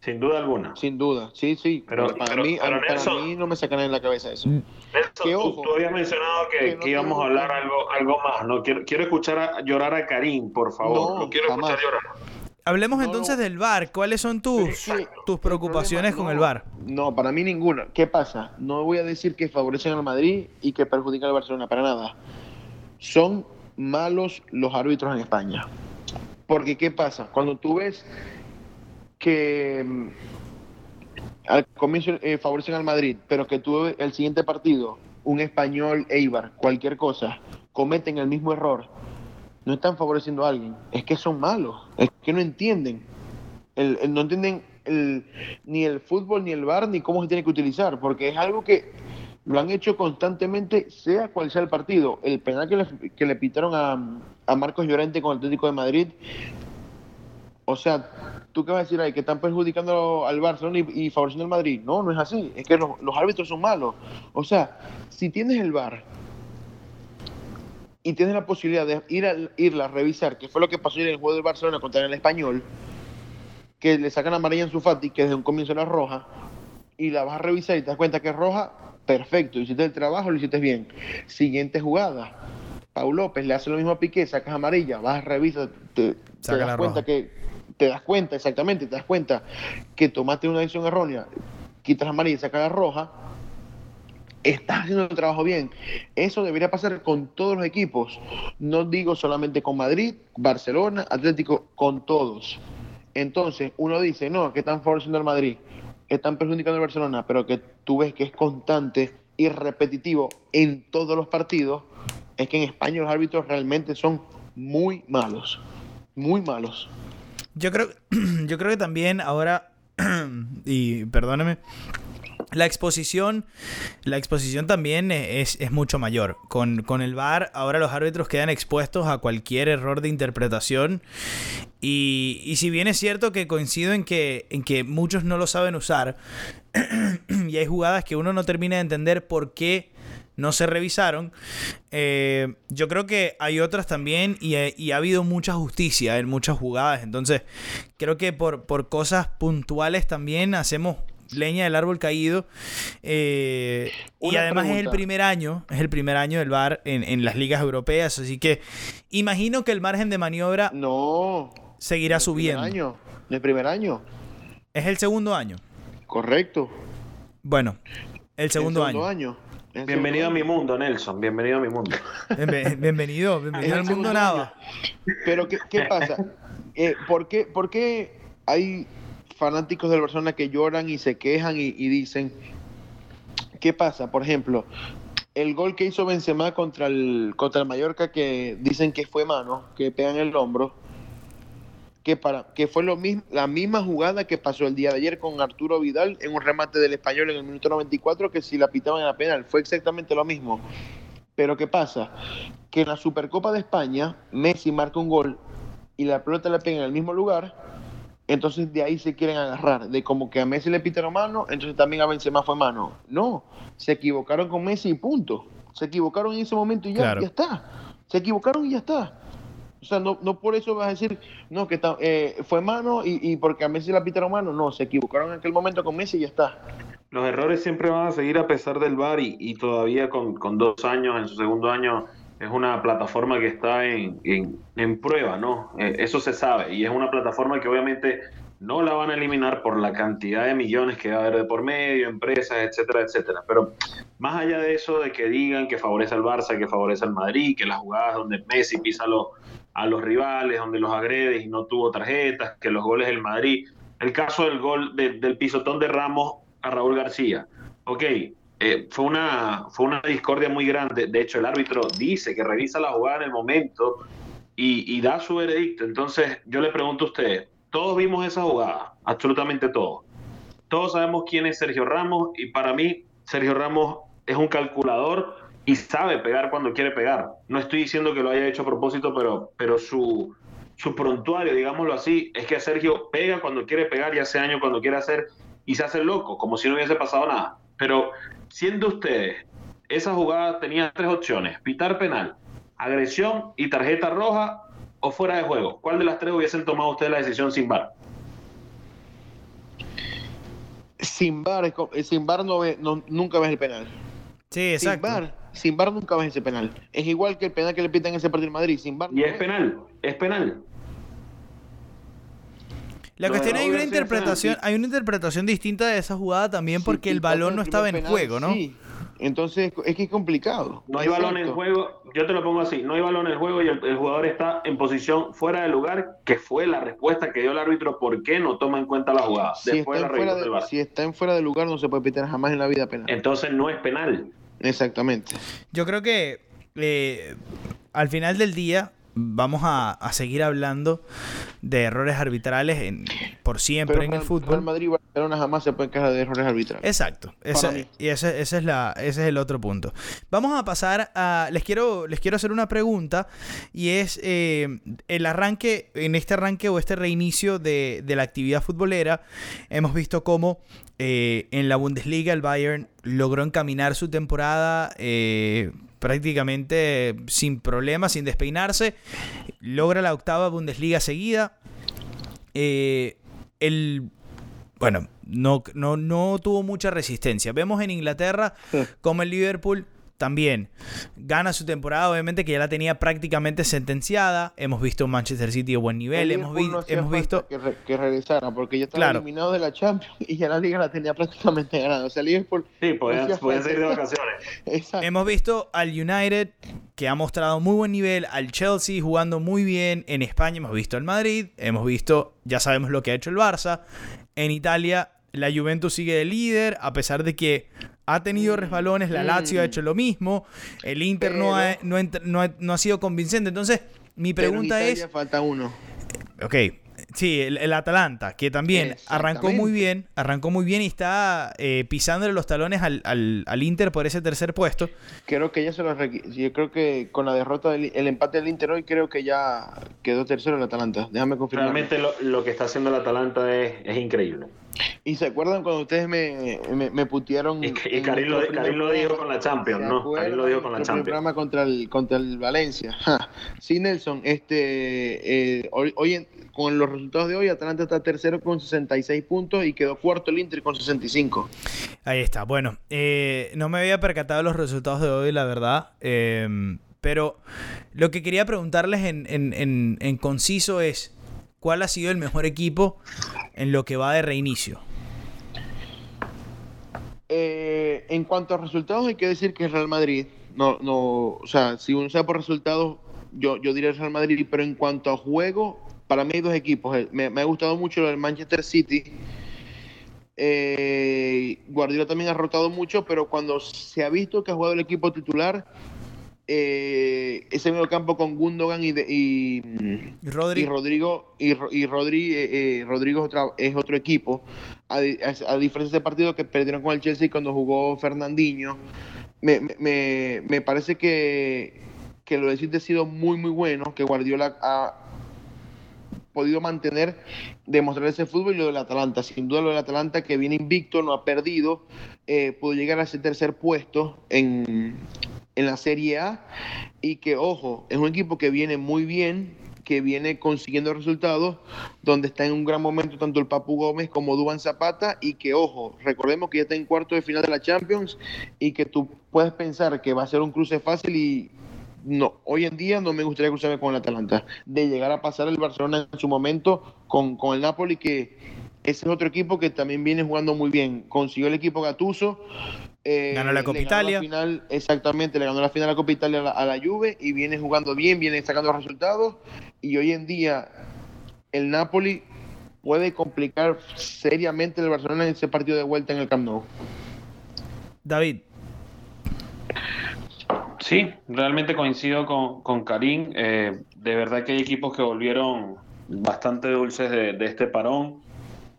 S3: Sin duda alguna.
S2: Sin duda, sí, sí. Pero, para, mí, para mí no me sacan en la cabeza eso.
S3: Mm. tú, habías mencionado que, íbamos a hablar algo, algo más. No quiero, quiero escuchar a, llorar a Karim, por favor. No, quiero escuchar llorar.
S1: Hablemos entonces del VAR. ¿Cuáles son tus, tus preocupaciones con el VAR?
S2: No, para mí ninguna. ¿Qué pasa? No voy a decir que favorecen al Madrid y que perjudican al Barcelona, para nada. Son malos los árbitros en España. Porque ¿qué pasa? Cuando tú ves que mm, al comienzo eh, favorecen al Madrid, pero que tú el siguiente partido, un español Eibar, cualquier cosa, cometen el mismo error, no están favoreciendo a alguien, es que son malos, es que no entienden, no entienden ni el fútbol, ni el bar, ni cómo se tiene que utilizar, porque es algo que lo han hecho constantemente, sea cual sea el partido. El penal que le, que le pitaron a, a Marcos Llorente con el Atlético de Madrid o sea, ¿tú qué vas a decir ahí? ¿Que están perjudicando al Barcelona y, favoreciendo al Madrid? No, no es así. Es que los, árbitros son malos. O sea, si tienes el VAR y tienes la posibilidad de ir a, irla a revisar, que fue lo que pasó en el juego del Barcelona contra el Español, que le sacan amarilla en su Fati, que desde un comienzo era roja, y la vas a revisar y te das cuenta que es roja, perfecto. Hiciste el trabajo, lo hiciste bien. Siguiente jugada. Pau López le hace lo mismo a Piqué, sacas amarilla, vas a revisar, te, te das cuenta que te das cuenta, exactamente, te das cuenta que tomaste una decisión errónea, quitas amarilla y sacas la roja, estás haciendo el trabajo bien. Eso debería pasar con todos los equipos. No digo solamente con Madrid, Barcelona, Atlético, con todos. Entonces, uno dice, no, que están favoreciendo al Madrid, están perjudicando al Barcelona, pero que tú ves que es constante y repetitivo en todos los partidos, es que en España los árbitros realmente son muy malos. Muy malos.
S1: Yo creo, yo creo que también ahora, y perdóname, la exposición, la exposición también es, mucho mayor. Con, con, el VAR, ahora los árbitros quedan expuestos a cualquier error de interpretación. Y, y si bien es cierto que coincido en que, en que muchos no lo saben usar, y hay jugadas que uno no termina de entender por qué no se revisaron. Eh, yo creo que hay otras también y, ha habido mucha justicia en muchas jugadas. Entonces, creo que por, por cosas puntuales también hacemos leña del árbol caído. Eh, y además es el primer año, es el primer año del VAR en, las ligas europeas. Así que imagino que el margen de maniobra
S2: no
S1: seguirá subiendo.
S2: Primer año, el primer año.
S1: Es el segundo año.
S2: Correcto.
S1: Bueno, el segundo, el segundo año.
S3: Bienvenido a mi mundo, Nelson. Bienvenido a mi mundo.
S1: bienvenido, bienvenido al mundo nada.
S2: Pero, ¿qué, pasa? Eh, ¿por, qué, hay fanáticos del Barcelona que lloran y se quejan y, dicen, ¿qué pasa? Por ejemplo, el gol que hizo Benzema contra el, contra el Mallorca, que dicen que fue mano, que pegan el hombro, que, para, que fue lo mismo, la misma jugada que pasó el día de ayer con Arturo Vidal en un remate del español en el minuto 94, que si la pitaban en la penal, fue exactamente lo mismo. Pero ¿qué pasa? Que en la Supercopa de España, Messi marca un gol y la pelota la pega en el mismo lugar, entonces de ahí se quieren agarrar, de como que a Messi le pitaron mano, entonces también a Benzema fue mano. No, se equivocaron con Messi y punto. Se equivocaron en ese momento y ya, ya está. Se equivocaron y ya está. O sea, no, no por eso vas a decir, no, que eh, fue mano y, porque a Messi la pitaron mano. No, se equivocaron en aquel momento con Messi y ya está.
S3: Los errores siempre van a seguir a pesar del VAR y, todavía con, dos años, en su segundo año, es una plataforma que está en, en, prueba, ¿no? Eh, eso se sabe y es una plataforma que obviamente no la van a eliminar por la cantidad de millones que va a haber de por medio, empresas, etcétera, etcétera. Pero más allá de eso, de que digan que favorece al Barça, que favorece al Madrid, que las jugadas donde Messi pisa los a los rivales, donde los agrede y no tuvo tarjetas, que los goles del Madrid. El caso del gol del pisotón de Ramos a Raúl García. Ok, eh, fue, una, fue una discordia muy grande. De hecho, el árbitro dice que revisa la jugada en el momento y, da su veredicto. Entonces, yo le pregunto a ustedes, todos vimos esa jugada, absolutamente todos. Todos sabemos quién es Sergio Ramos y para mí Sergio Ramos es un calculador y sabe pegar cuando quiere pegar. No estoy diciendo que lo haya hecho a propósito, pero, pero su, su prontuario, digámoslo así, es que Sergio pega cuando quiere pegar y hace año cuando quiere hacer y se hace loco, como si no hubiese pasado nada. Pero siendo ustedes, esa jugada tenía tres opciones, pitar penal, agresión y tarjeta roja o fuera de juego. ¿Cuál de las tres hubiesen tomado ustedes la decisión sin bar?
S2: Sin bar, sin bar no, nunca ves el penal.
S1: Sí, exacto.
S2: Sin bar, sin bar nunca ves ese penal. Es igual que el penal que le pitan en ese partido en Madrid. Sin bar.
S3: Y es penal, es penal.
S1: La cuestión hay una interpretación, hay una interpretación distinta de esa jugada también porque el balón no estaba en juego, ¿no? Sí.
S2: Entonces es que es complicado.
S3: No hay balón en juego, yo te lo pongo así, no hay balón en juego y el, jugador está en posición fuera de lugar, que fue la respuesta que dio el árbitro, ¿por qué no toma en cuenta la jugada?
S2: Si, está, en fuera de, si está en fuera de lugar no se puede pitar jamás en la vida penal.
S3: Entonces no es penal.
S2: Exactamente.
S1: Yo creo que eh, al final del día vamos a, seguir hablando de errores arbitrales en, por siempre en el fútbol.
S2: Real Madrid y Barcelona jamás se pueden quejar de errores arbitrales.
S1: Exacto. y ese, ese, es la, ese es el otro punto. Vamos a pasar a... Les quiero, les quiero hacer una pregunta y es eh, el arranque, en este arranque o este reinicio de, de la actividad futbolera, hemos visto cómo eh, en la Bundesliga el Bayern logró encaminar su temporada eh, prácticamente sin problemas, sin despeinarse. Logra la octava Bundesliga seguida. Eh, el, bueno, no, no, no tuvo mucha resistencia. Vemos en Inglaterra como el Liverpool también gana su temporada, obviamente que ya la tenía prácticamente sentenciada. Hemos visto un Manchester City de buen nivel, hemos, hemos visto
S2: que, que, regresara porque ya estaba eliminado de la Champions y ya la liga la tenía prácticamente ganada. O sea, Liverpool
S3: Sí, podían, seguir de vacaciones.
S1: hemos visto al United que ha mostrado muy buen nivel, al Chelsea jugando muy bien, en España hemos visto al Madrid, hemos visto, ya sabemos lo que ha hecho el Barça, en Italia la Juventus sigue de líder, a pesar de que ha tenido mm. resbalones, la Lazio ha mm. hecho lo mismo, el Inter no, ha, no, ha, sido convincente. Entonces, mi pregunta es...
S2: falta uno.
S1: Ok, Sí, el, Atalanta, que también arrancó muy bien, arrancó muy bien y está eh, pisándole los talones al, al, Inter por ese tercer puesto.
S2: Creo que ya se lo Yo creo que con la derrota, del, el empate del Inter hoy, creo que ya quedó tercero el Atalanta. Déjame confirmar.
S3: Realmente lo, que está haciendo el Atalanta es, es increíble.
S2: ¿Y se acuerdan cuando ustedes me, me, me putearon?
S3: Y, y Karim, lo, lo, dijo con la Champions, ¿no? Karim lo dijo con la Champions.
S2: programa contra el, contra el Valencia. Sí, Nelson, este, eh, hoy, hoy con los resultados de hoy, Atalanta está tercero con 66 puntos y quedó cuarto el Inter con 65.
S1: Ahí está. Bueno, eh, no me había percatado de los resultados de hoy, la verdad. Em, pero lo que quería preguntarles en, conciso es, ¿cuál ha sido el mejor equipo en lo que va de reinicio?
S2: Eh, en cuanto a resultados, hay que decir que es Real Madrid. No, no, o sea, si uno sabe por resultados, yo, yo diría Real Madrid, pero en cuanto a juego, para mí hay dos equipos. Eh, me, ha gustado mucho el Manchester City. Eh, Guardiola también ha rotado mucho, pero cuando se ha visto que ha jugado el equipo titular, eh, ese medio campo con Gundogan y, y, Rodrigo y, y Rodrigo es, otro equipo, a, diferencia de ese partido que perdieron con el Chelsea cuando jugó Fernandinho, me, me, me parece que, que lo de ha sido muy muy bueno, que Guardiola ha, podido mantener, demostrar ese fútbol y lo del Atalanta. Sin duda lo del Atalanta que viene invicto, no ha perdido, eh, pudo llegar a ese tercer puesto en, en la Serie A y que, ojo, es un equipo que viene muy bien, que viene consiguiendo resultados, donde está en un gran momento tanto el Papu Gómez como Duban Zapata y que, ojo, recordemos que ya está en cuarto de final de la Champions y que tú puedes pensar que va a ser un cruce fácil y no, hoy en día no me gustaría cruzarme con el Atalanta. De llegar a pasar el Barcelona en su momento con, el Napoli, que ese es otro equipo que también viene jugando muy bien. Consiguió el equipo Gatuso.
S1: Eh, ganó la Copa Italia.
S2: Final, exactamente, le ganó la final de la Copa Italia a la, Juve y viene jugando bien, viene sacando resultados. Y hoy en día el Napoli puede complicar seriamente el Barcelona en ese partido de vuelta en el Camp Nou.
S1: David,
S3: Sí, realmente coincido con, con Karim. Eh, de verdad que hay equipos que volvieron bastante dulces de, este parón.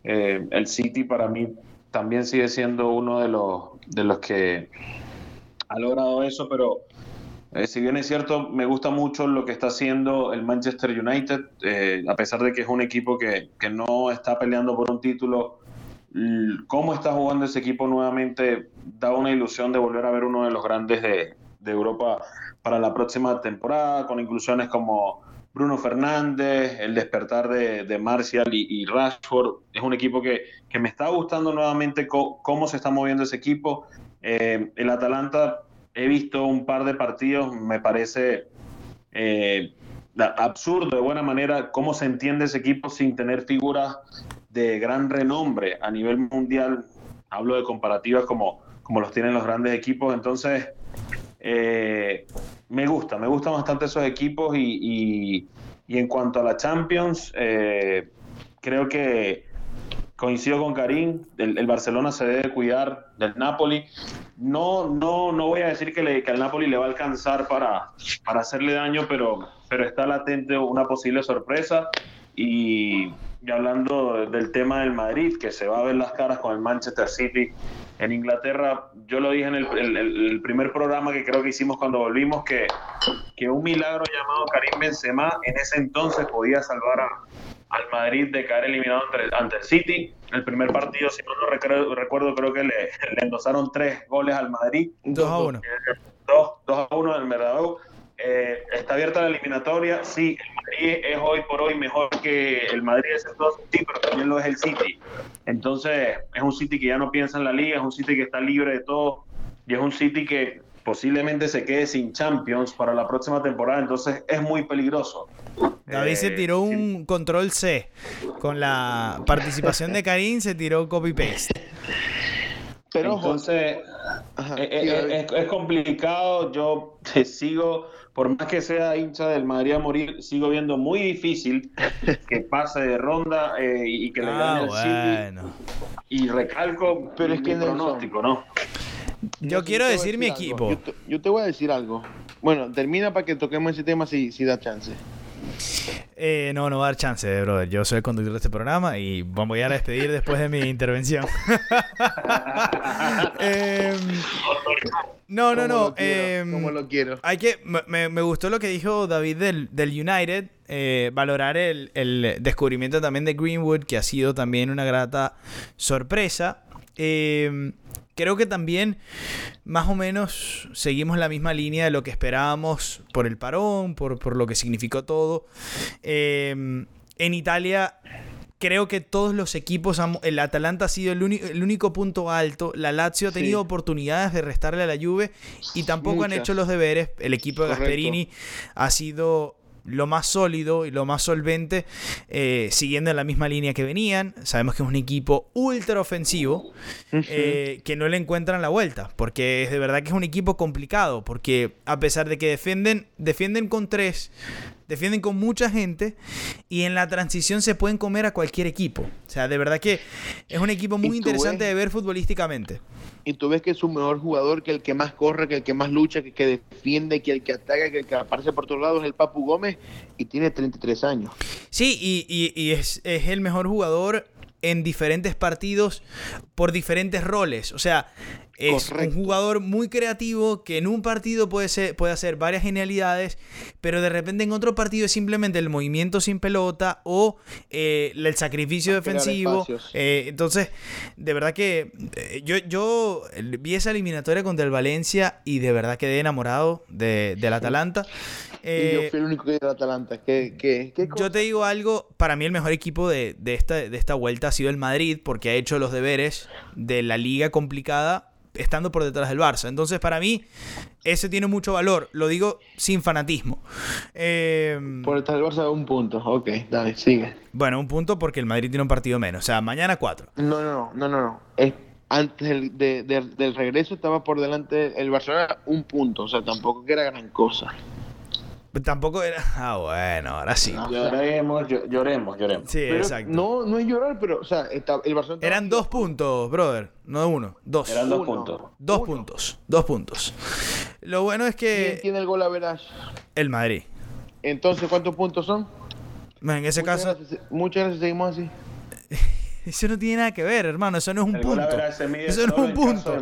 S3: Eh, el City para mí también sigue siendo uno de los, de los que ha logrado eso, pero eh, si bien es cierto, me gusta mucho lo que está haciendo el Manchester United, a pesar de que es un equipo que, que, no está peleando por un título, cómo está jugando ese equipo nuevamente da una ilusión de volver a ver uno de los grandes de, de Europa para la próxima temporada, con inclusiones como Bruno Fernández, el despertar de, Martial y, Rashford. Es un equipo que, me está gustando nuevamente cómo se está moviendo ese equipo. Eh, el Atalanta, he visto un par de partidos, me parece eh, absurdo de buena manera cómo se entiende ese equipo sin tener figuras de gran renombre a nivel mundial. Hablo de comparativas como, como los tienen los grandes equipos. Entonces, eh, me gusta, me gustan bastante esos equipos y, en cuanto a la Champions, eh, creo que coincido con Karim, el, Barcelona se debe cuidar del Napoli. No, no, no voy a decir que, le, que al Napoli le va a alcanzar para, para hacerle daño, pero, pero está latente una posible sorpresa. Y, y hablando del tema del Madrid, que se va a ver las caras con el Manchester City en Inglaterra, yo lo dije en el, primer programa que creo que hicimos cuando volvimos, que, que, un milagro llamado Karim Benzema en ese entonces podía salvar al Madrid de caer eliminado ante, el City. El primer partido, si no lo recuerdo, recuerdo creo que le, endosaron tres goles al Madrid.
S1: 2 a 1.
S3: 2 a 1 en el Bernabéu. Eh, está abierta la eliminatoria. Sí, el Madrid es hoy por hoy mejor que el Madrid es entonces, sí, pero también lo es el City. Entonces, es un City que ya no piensa en la liga, es un City que está libre de todo y es un City que posiblemente se quede sin Champions para la próxima temporada, entonces es muy peligroso.
S1: David se eh, tiró un control C. Con la participación de Karim se tiró copy-paste.
S3: Pero entonces eh, eh, es, complicado. Yo sigo por más que sea hincha del Madrid a morir, sigo viendo muy difícil que pase de ronda eh, y que le gane ah, el City. Y recalco
S2: pero es que mi
S3: pronóstico, ¿no?
S1: Yo, quiero decir mi equipo.
S2: Yo te, voy a decir algo. Bueno, termina para que toquemos ese tema si, si da chance.
S1: Eh, no, no va a dar chance, brother. Yo soy el conductor de este programa y voy a despedir después de mi intervención. Em, no, no, no.
S2: como lo quiero. Em,
S1: hay que, me, gustó lo que dijo David del, del United. Eh, valorar el, el, descubrimiento también de Greenwood, que ha sido también una grata sorpresa. Eh, creo que también más o menos seguimos la misma línea de lo que esperábamos por el parón, por, lo que significó todo. Em, en Italia creo que todos los equipos, el Atalanta ha sido el, único punto alto, la Lazio ha tenido oportunidades de restarle a la Juve y tampoco han hecho los deberes, el equipo de Gasperini ha sido lo más sólido y lo más solvente, eh, siguiendo en la misma línea que venían. Sabemos que es un equipo ultra ofensivo, eh, que no le encuentran la vuelta, porque es de verdad que es un equipo complicado, porque a pesar de que defienden, defienden con tres, defienden con mucha gente y en la transición se pueden comer a cualquier equipo. O sea, de verdad que es un equipo muy interesante de ver futbolísticamente
S2: y tú ves que es un mejor jugador que el que más corre, que el que más lucha, que el que defiende, que el que ataca, que el que aparece por todos lados es el Papu Gómez y tiene 33 años.
S1: Sí, y, y, es, es el mejor jugador en diferentes partidos por diferentes roles. O sea, es un jugador muy creativo que en un partido puede, ser, puede hacer varias genialidades, pero de repente en otro partido es simplemente el movimiento sin pelota o eh, el sacrificio defensivo. Eh, entonces, de verdad que eh, yo, yo vi esa eliminatoria contra el Valencia y de verdad quedé enamorado de, del
S2: Y yo fui el único que del Atalanta.
S1: yo te digo algo, para mí el mejor equipo de, de, esta, de esta vuelta ha sido el Madrid porque ha hecho los deberes de la liga complicada estando por detrás del Barça. Entonces, para mí, ese tiene mucho valor. Lo digo sin fanatismo.
S2: Em, por detrás del Barça, un punto. Ok, dale, sigue.
S1: Bueno, un punto porque el Madrid tiene un partido menos. O sea, mañana cuatro.
S2: No, no, no, no, no. Es, antes del, regreso estaba por delante el Barcelona un punto. O sea, tampoco que era gran cosa.
S1: Tampoco era. Ah, bueno, ahora sí.
S3: lloremos, lloremos, lloremos.
S1: Sí, exacto.
S2: No, no es llorar, pero, o sea, el Barcelona.
S1: Eran dos puntos, brother. No uno, dos.
S3: Eran dos puntos.
S1: Dos puntos. Dos puntos. Lo bueno es que.
S2: ¿Quién tiene el gol a verás?
S1: El Madrid.
S2: Entonces, ¿cuántos puntos son?
S1: En ese caso.
S2: muchas veces seguimos así.
S1: Eso no tiene nada que ver, hermano. Eso no es un punto. Eso no es un punto.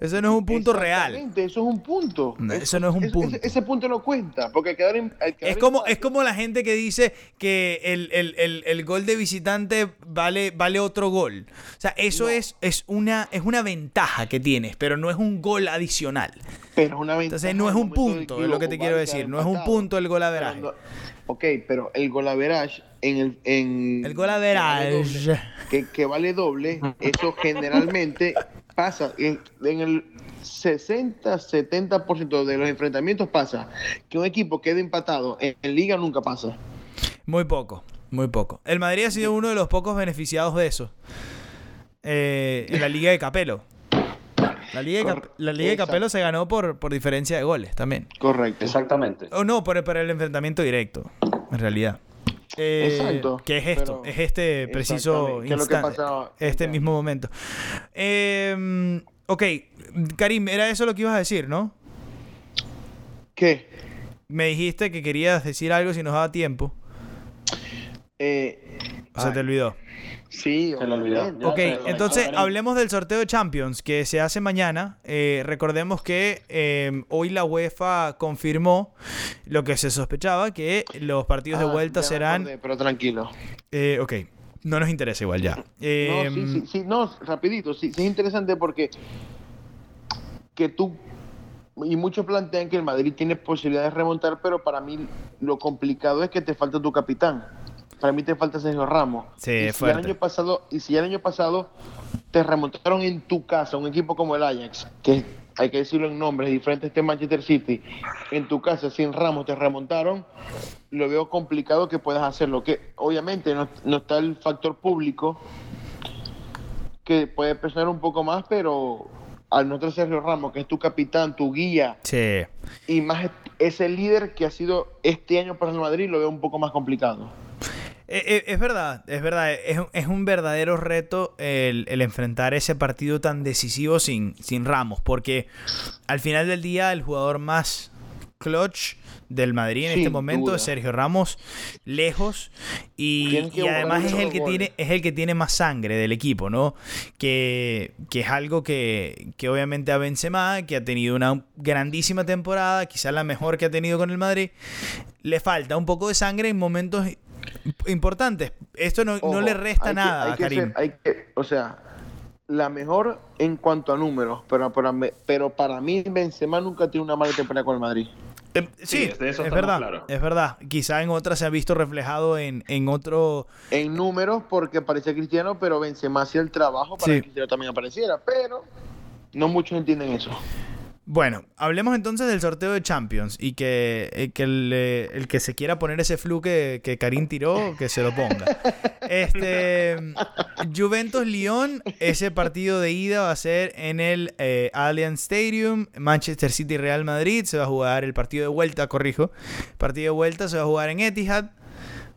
S1: Eso no es un punto real.
S2: Eso es un punto.
S1: eso, no es un punto.
S2: Ese, punto no cuenta. Porque quedar en,
S1: es, como, es como la gente que dice que el, gol de visitante vale, vale otro gol. O sea, eso es, es, una, es una ventaja que tienes, pero no es un gol adicional.
S2: Pero una ventaja.
S1: Entonces no es un punto, es lo que te quiero decir. No es un punto el gol a
S2: Ok, pero el golaverage en el... En,
S1: el golaverage.
S2: Que, que, vale doble, eso generalmente pasa en, el 60-70% de los enfrentamientos pasa que un equipo quede empatado en, liga nunca pasa.
S1: Muy poco, muy poco. El Madrid ha sido uno de los pocos beneficiados de eso. Eh, en la Liga de Capelo. La Liga, de, la Liga de Capello se ganó por, por diferencia de goles también.
S2: Correcto.
S3: Exactamente.
S1: O no, por, el enfrentamiento directo, en realidad. Eh, Exacto. Que es esto, es este preciso instante, este mismo momento. Eh, ok, Karim, era eso lo que ibas a decir, ¿no?
S2: ¿Qué?
S1: Me dijiste que querías decir algo si nos daba tiempo.
S2: Eh,
S1: se te olvidó.
S2: Sí,
S3: se lo olvidó.
S1: Ok, entonces hablemos del sorteo de Champions que se hace mañana. Eh, recordemos que eh, hoy la UEFA confirmó lo que se sospechaba, que los partidos de ah, vuelta serán...
S2: pero tranquilo.
S1: Eh, ok, no nos interesa igual ya. no,
S2: sí, sí, sí, no, rapidito, sí, sí es interesante porque que tú y muchos plantean que el Madrid tiene posibilidad de remontar, pero para mí lo complicado es que te falta tu capitán para mí te falta Sergio Ramos.
S1: Sí,
S2: y si el año pasado Y si el año pasado te remontaron en tu casa un equipo como el Ajax, que hay que decirlo en nombres diferentes de Manchester City, en tu casa sin Ramos te remontaron, lo veo complicado que puedas hacerlo. Que obviamente no, está el factor público que puede pesar un poco más, pero al no tener Sergio Ramos, que es tu capitán, tu guía,
S1: sí.
S2: y más ese líder que ha sido este año para el Madrid, lo veo un poco más complicado.
S1: Eh, eh, es verdad, es verdad. Es, un verdadero reto el, enfrentar ese partido tan decisivo sin, sin Ramos, porque al final del día el jugador más clutch del Madrid en este momento es Sergio Ramos lejos y, además es el que tiene es el que tiene más sangre del equipo no que, es algo que, que obviamente a Benzema que ha tenido una grandísima temporada quizás la mejor que ha tenido con el Madrid le falta un poco de sangre en momentos importantes. Esto no, le resta nada a Karim.
S2: o sea, la mejor en cuanto a números, pero para, pero para mí Benzema nunca tiene una mala temporada con el Madrid.
S1: Em, sí, es verdad, es verdad. Quizá en otra se ha visto reflejado en, en otro...
S2: En números porque parece cristiano, pero Benzema hacía el trabajo para que Cristiano también apareciera, pero no muchos entienden eso.
S1: Bueno, hablemos entonces del sorteo de Champions y que, eh, eh, el, que se quiera poner ese flu que, Karim tiró, que se lo ponga. Este Juventus-Lyon, ese partido de ida va a ser en el eh, Allianz Stadium, Manchester City-Real Madrid, se va a jugar el partido de vuelta, corrijo, partido de vuelta se va a jugar en Etihad,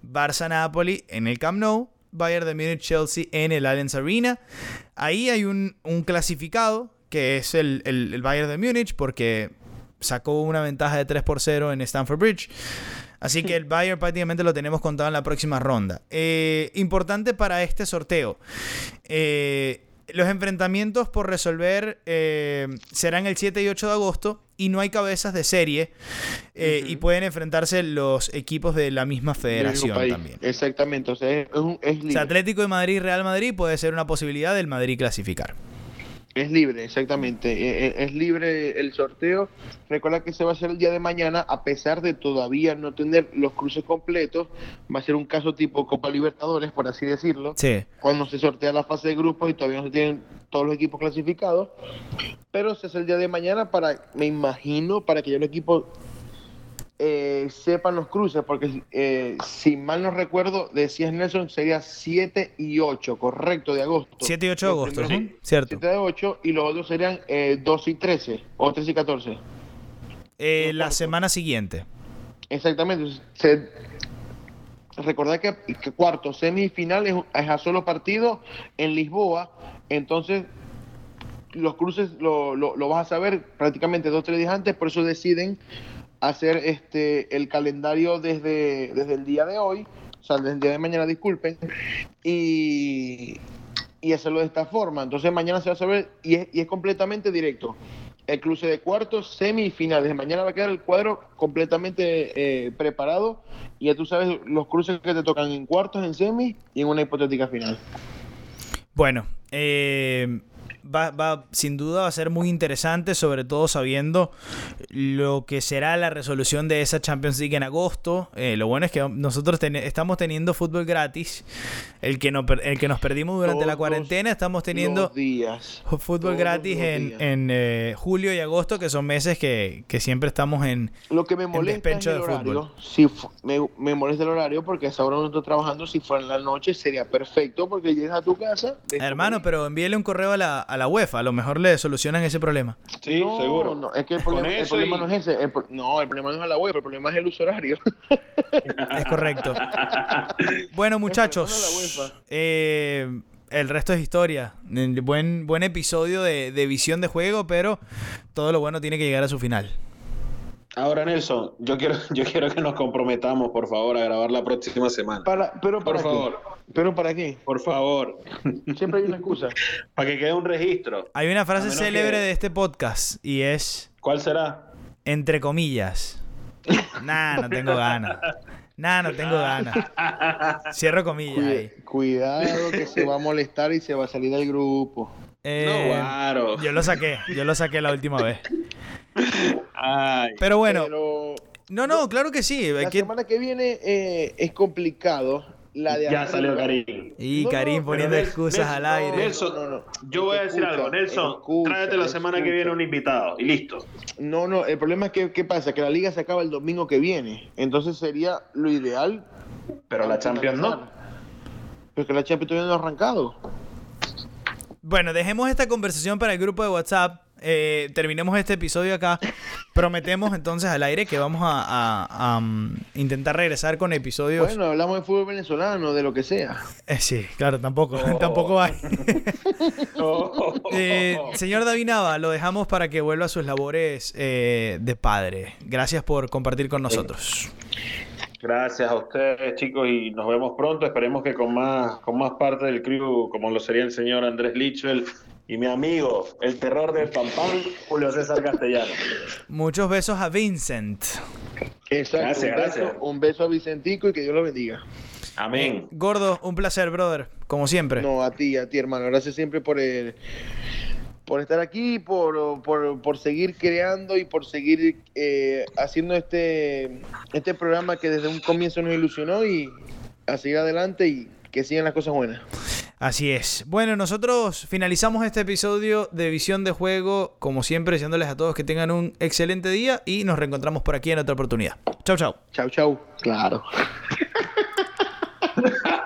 S1: Barça-Napoli en el Camp Nou, Bayern de Múnich-Chelsea en el Allianz Arena. Ahí hay un clasificado que es el, el, Bayern de Múnich, porque sacó una ventaja de 3 por 0 en Stamford Bridge. Así que el Bayern prácticamente lo tenemos contado en la próxima ronda. Eh, importante para este sorteo. Eh, los enfrentamientos por resolver eh, serán el 7 y 8 de agosto y no hay cabezas de serie y pueden enfrentarse los equipos de la misma federación también.
S2: Exactamente, o sea, es, es
S1: Atlético de Madrid, Real Madrid puede ser una posibilidad del Madrid clasificar.
S2: Es libre, exactamente. E, e, es libre el sorteo. Recuerda que se va a hacer el día de mañana, a pesar de todavía no tener los cruces completos. Va a ser un caso tipo Copa Libertadores, por así decirlo.
S1: Sí.
S2: Cuando se sortea la fase de grupos y todavía no se tienen todos los equipos clasificados. Pero se hace el día de mañana para, me imagino, para que ya los equipos eh, sepan los cruces, porque eh, si mal no recuerdo, decías Nelson, sería 7 y 8, correcto, de agosto.
S1: 7 y 8 de agosto, Cierto. 7
S2: de 8 y los otros serían eh, 2 y 13, o 13 y 14.
S1: Eh, la semana siguiente.
S2: Exactamente. Se, recordad que, cuarto, semifinal es, es a solo partido en Lisboa, entonces los cruces lo, lo, vas a saber prácticamente dos o tres días antes, por eso deciden hacer este el calendario desde, desde el día de hoy, o sea, desde el día de mañana, disculpen, y, y hacerlo de esta forma. Entonces mañana se va a saber y es, y es completamente directo. El cruce de cuartos, semifinales. Mañana va a quedar el cuadro completamente eh, preparado y ya tú sabes los cruces que te tocan en cuartos, en semi y en una hipotética final.
S1: Bueno, eh, va, va, sin duda va a ser muy interesante, sobre todo sabiendo lo que será la resolución de esa Champions League en agosto. Eh, lo bueno es que nosotros estamos teniendo fútbol gratis. El que, no, el que nos perdimos durante la cuarentena, estamos teniendo
S2: días.
S1: fútbol gratis en, eh, julio y agosto, que son meses que, siempre estamos en
S2: Lo que me molesta es el horario. Si me, molesta el horario porque a esa hora no estoy trabajando. Si fuera en la noche sería perfecto porque llegas a tu casa.
S1: Hermano, pero envíele un correo a la, la UEFA, a lo mejor le solucionan ese problema.
S2: Sí, seguro. No, es que el problema, no es ese. no, el problema no es la UEFA, el problema es el uso horario.
S1: es correcto. bueno, muchachos, eh, el resto es historia. Buen, buen episodio de, de visión de juego, pero todo lo bueno tiene que llegar a su final.
S3: Ahora, Nelson, yo quiero, yo quiero que nos comprometamos, por favor, a grabar la próxima semana.
S2: Para, pero por favor. ¿Pero para qué?
S3: Por favor.
S2: Siempre hay una excusa.
S3: para que quede un registro.
S1: Hay una frase célebre de este podcast y es...
S3: ¿Cuál será?
S1: Entre comillas. nah, no tengo ganas. Nah, no tengo ganas. Cierro comillas ahí.
S2: Cuidado que se va a molestar y se va a salir del grupo.
S1: Eh, no, claro. Yo lo saqué, yo lo saqué la última vez pero bueno. no, no, claro que sí.
S2: La semana que viene eh, es complicado. La de
S3: ya salió Karim.
S1: Y Karim poniendo excusas al aire.
S3: Nelson, yo voy a decir algo. Nelson, tráete la semana que viene un invitado y listo.
S2: No, no, el problema es que, ¿qué pasa? Que la liga se acaba el domingo que viene. Entonces sería lo ideal.
S3: Pero la Champions no.
S2: Pero que la Champions todavía no ha arrancado.
S1: Bueno, dejemos esta conversación para el grupo de WhatsApp eh, terminemos este episodio acá. Prometemos entonces al aire que vamos a, um, intentar regresar con episodios.
S2: Bueno, hablamos de fútbol venezolano, de lo que sea.
S1: Eh, sí, claro, tampoco, oh. tampoco hay. Oh. Eh, señor David Nava, lo dejamos para que vuelva a sus labores de padre. Gracias por compartir con nosotros.
S3: Gracias a ustedes, chicos, y nos vemos pronto. Esperemos que con más, con más parte del crew, como lo sería el señor Andrés Lichwell y mi amigo, el terror de Pampán, Julio César Castellano.
S1: Muchos besos a Vincent.
S2: Exacto. Gracias, un, gracias. Beso, un beso a Vicentico y que Dios lo bendiga.
S3: Amén.
S1: Gordo, un placer, brother, como siempre.
S2: No, a ti, a ti, hermano. Gracias siempre por el, por estar aquí, por, por, por seguir creando y por seguir eh, haciendo este, este programa que desde un comienzo nos ilusionó y a seguir adelante y que sigan las cosas buenas.
S1: Así es. Bueno, nosotros finalizamos este episodio de Visión de Juego, como siempre, deseándoles a todos que tengan un excelente día y nos reencontramos por aquí en otra oportunidad. Chau, chau.
S2: Chau, chau. Claro.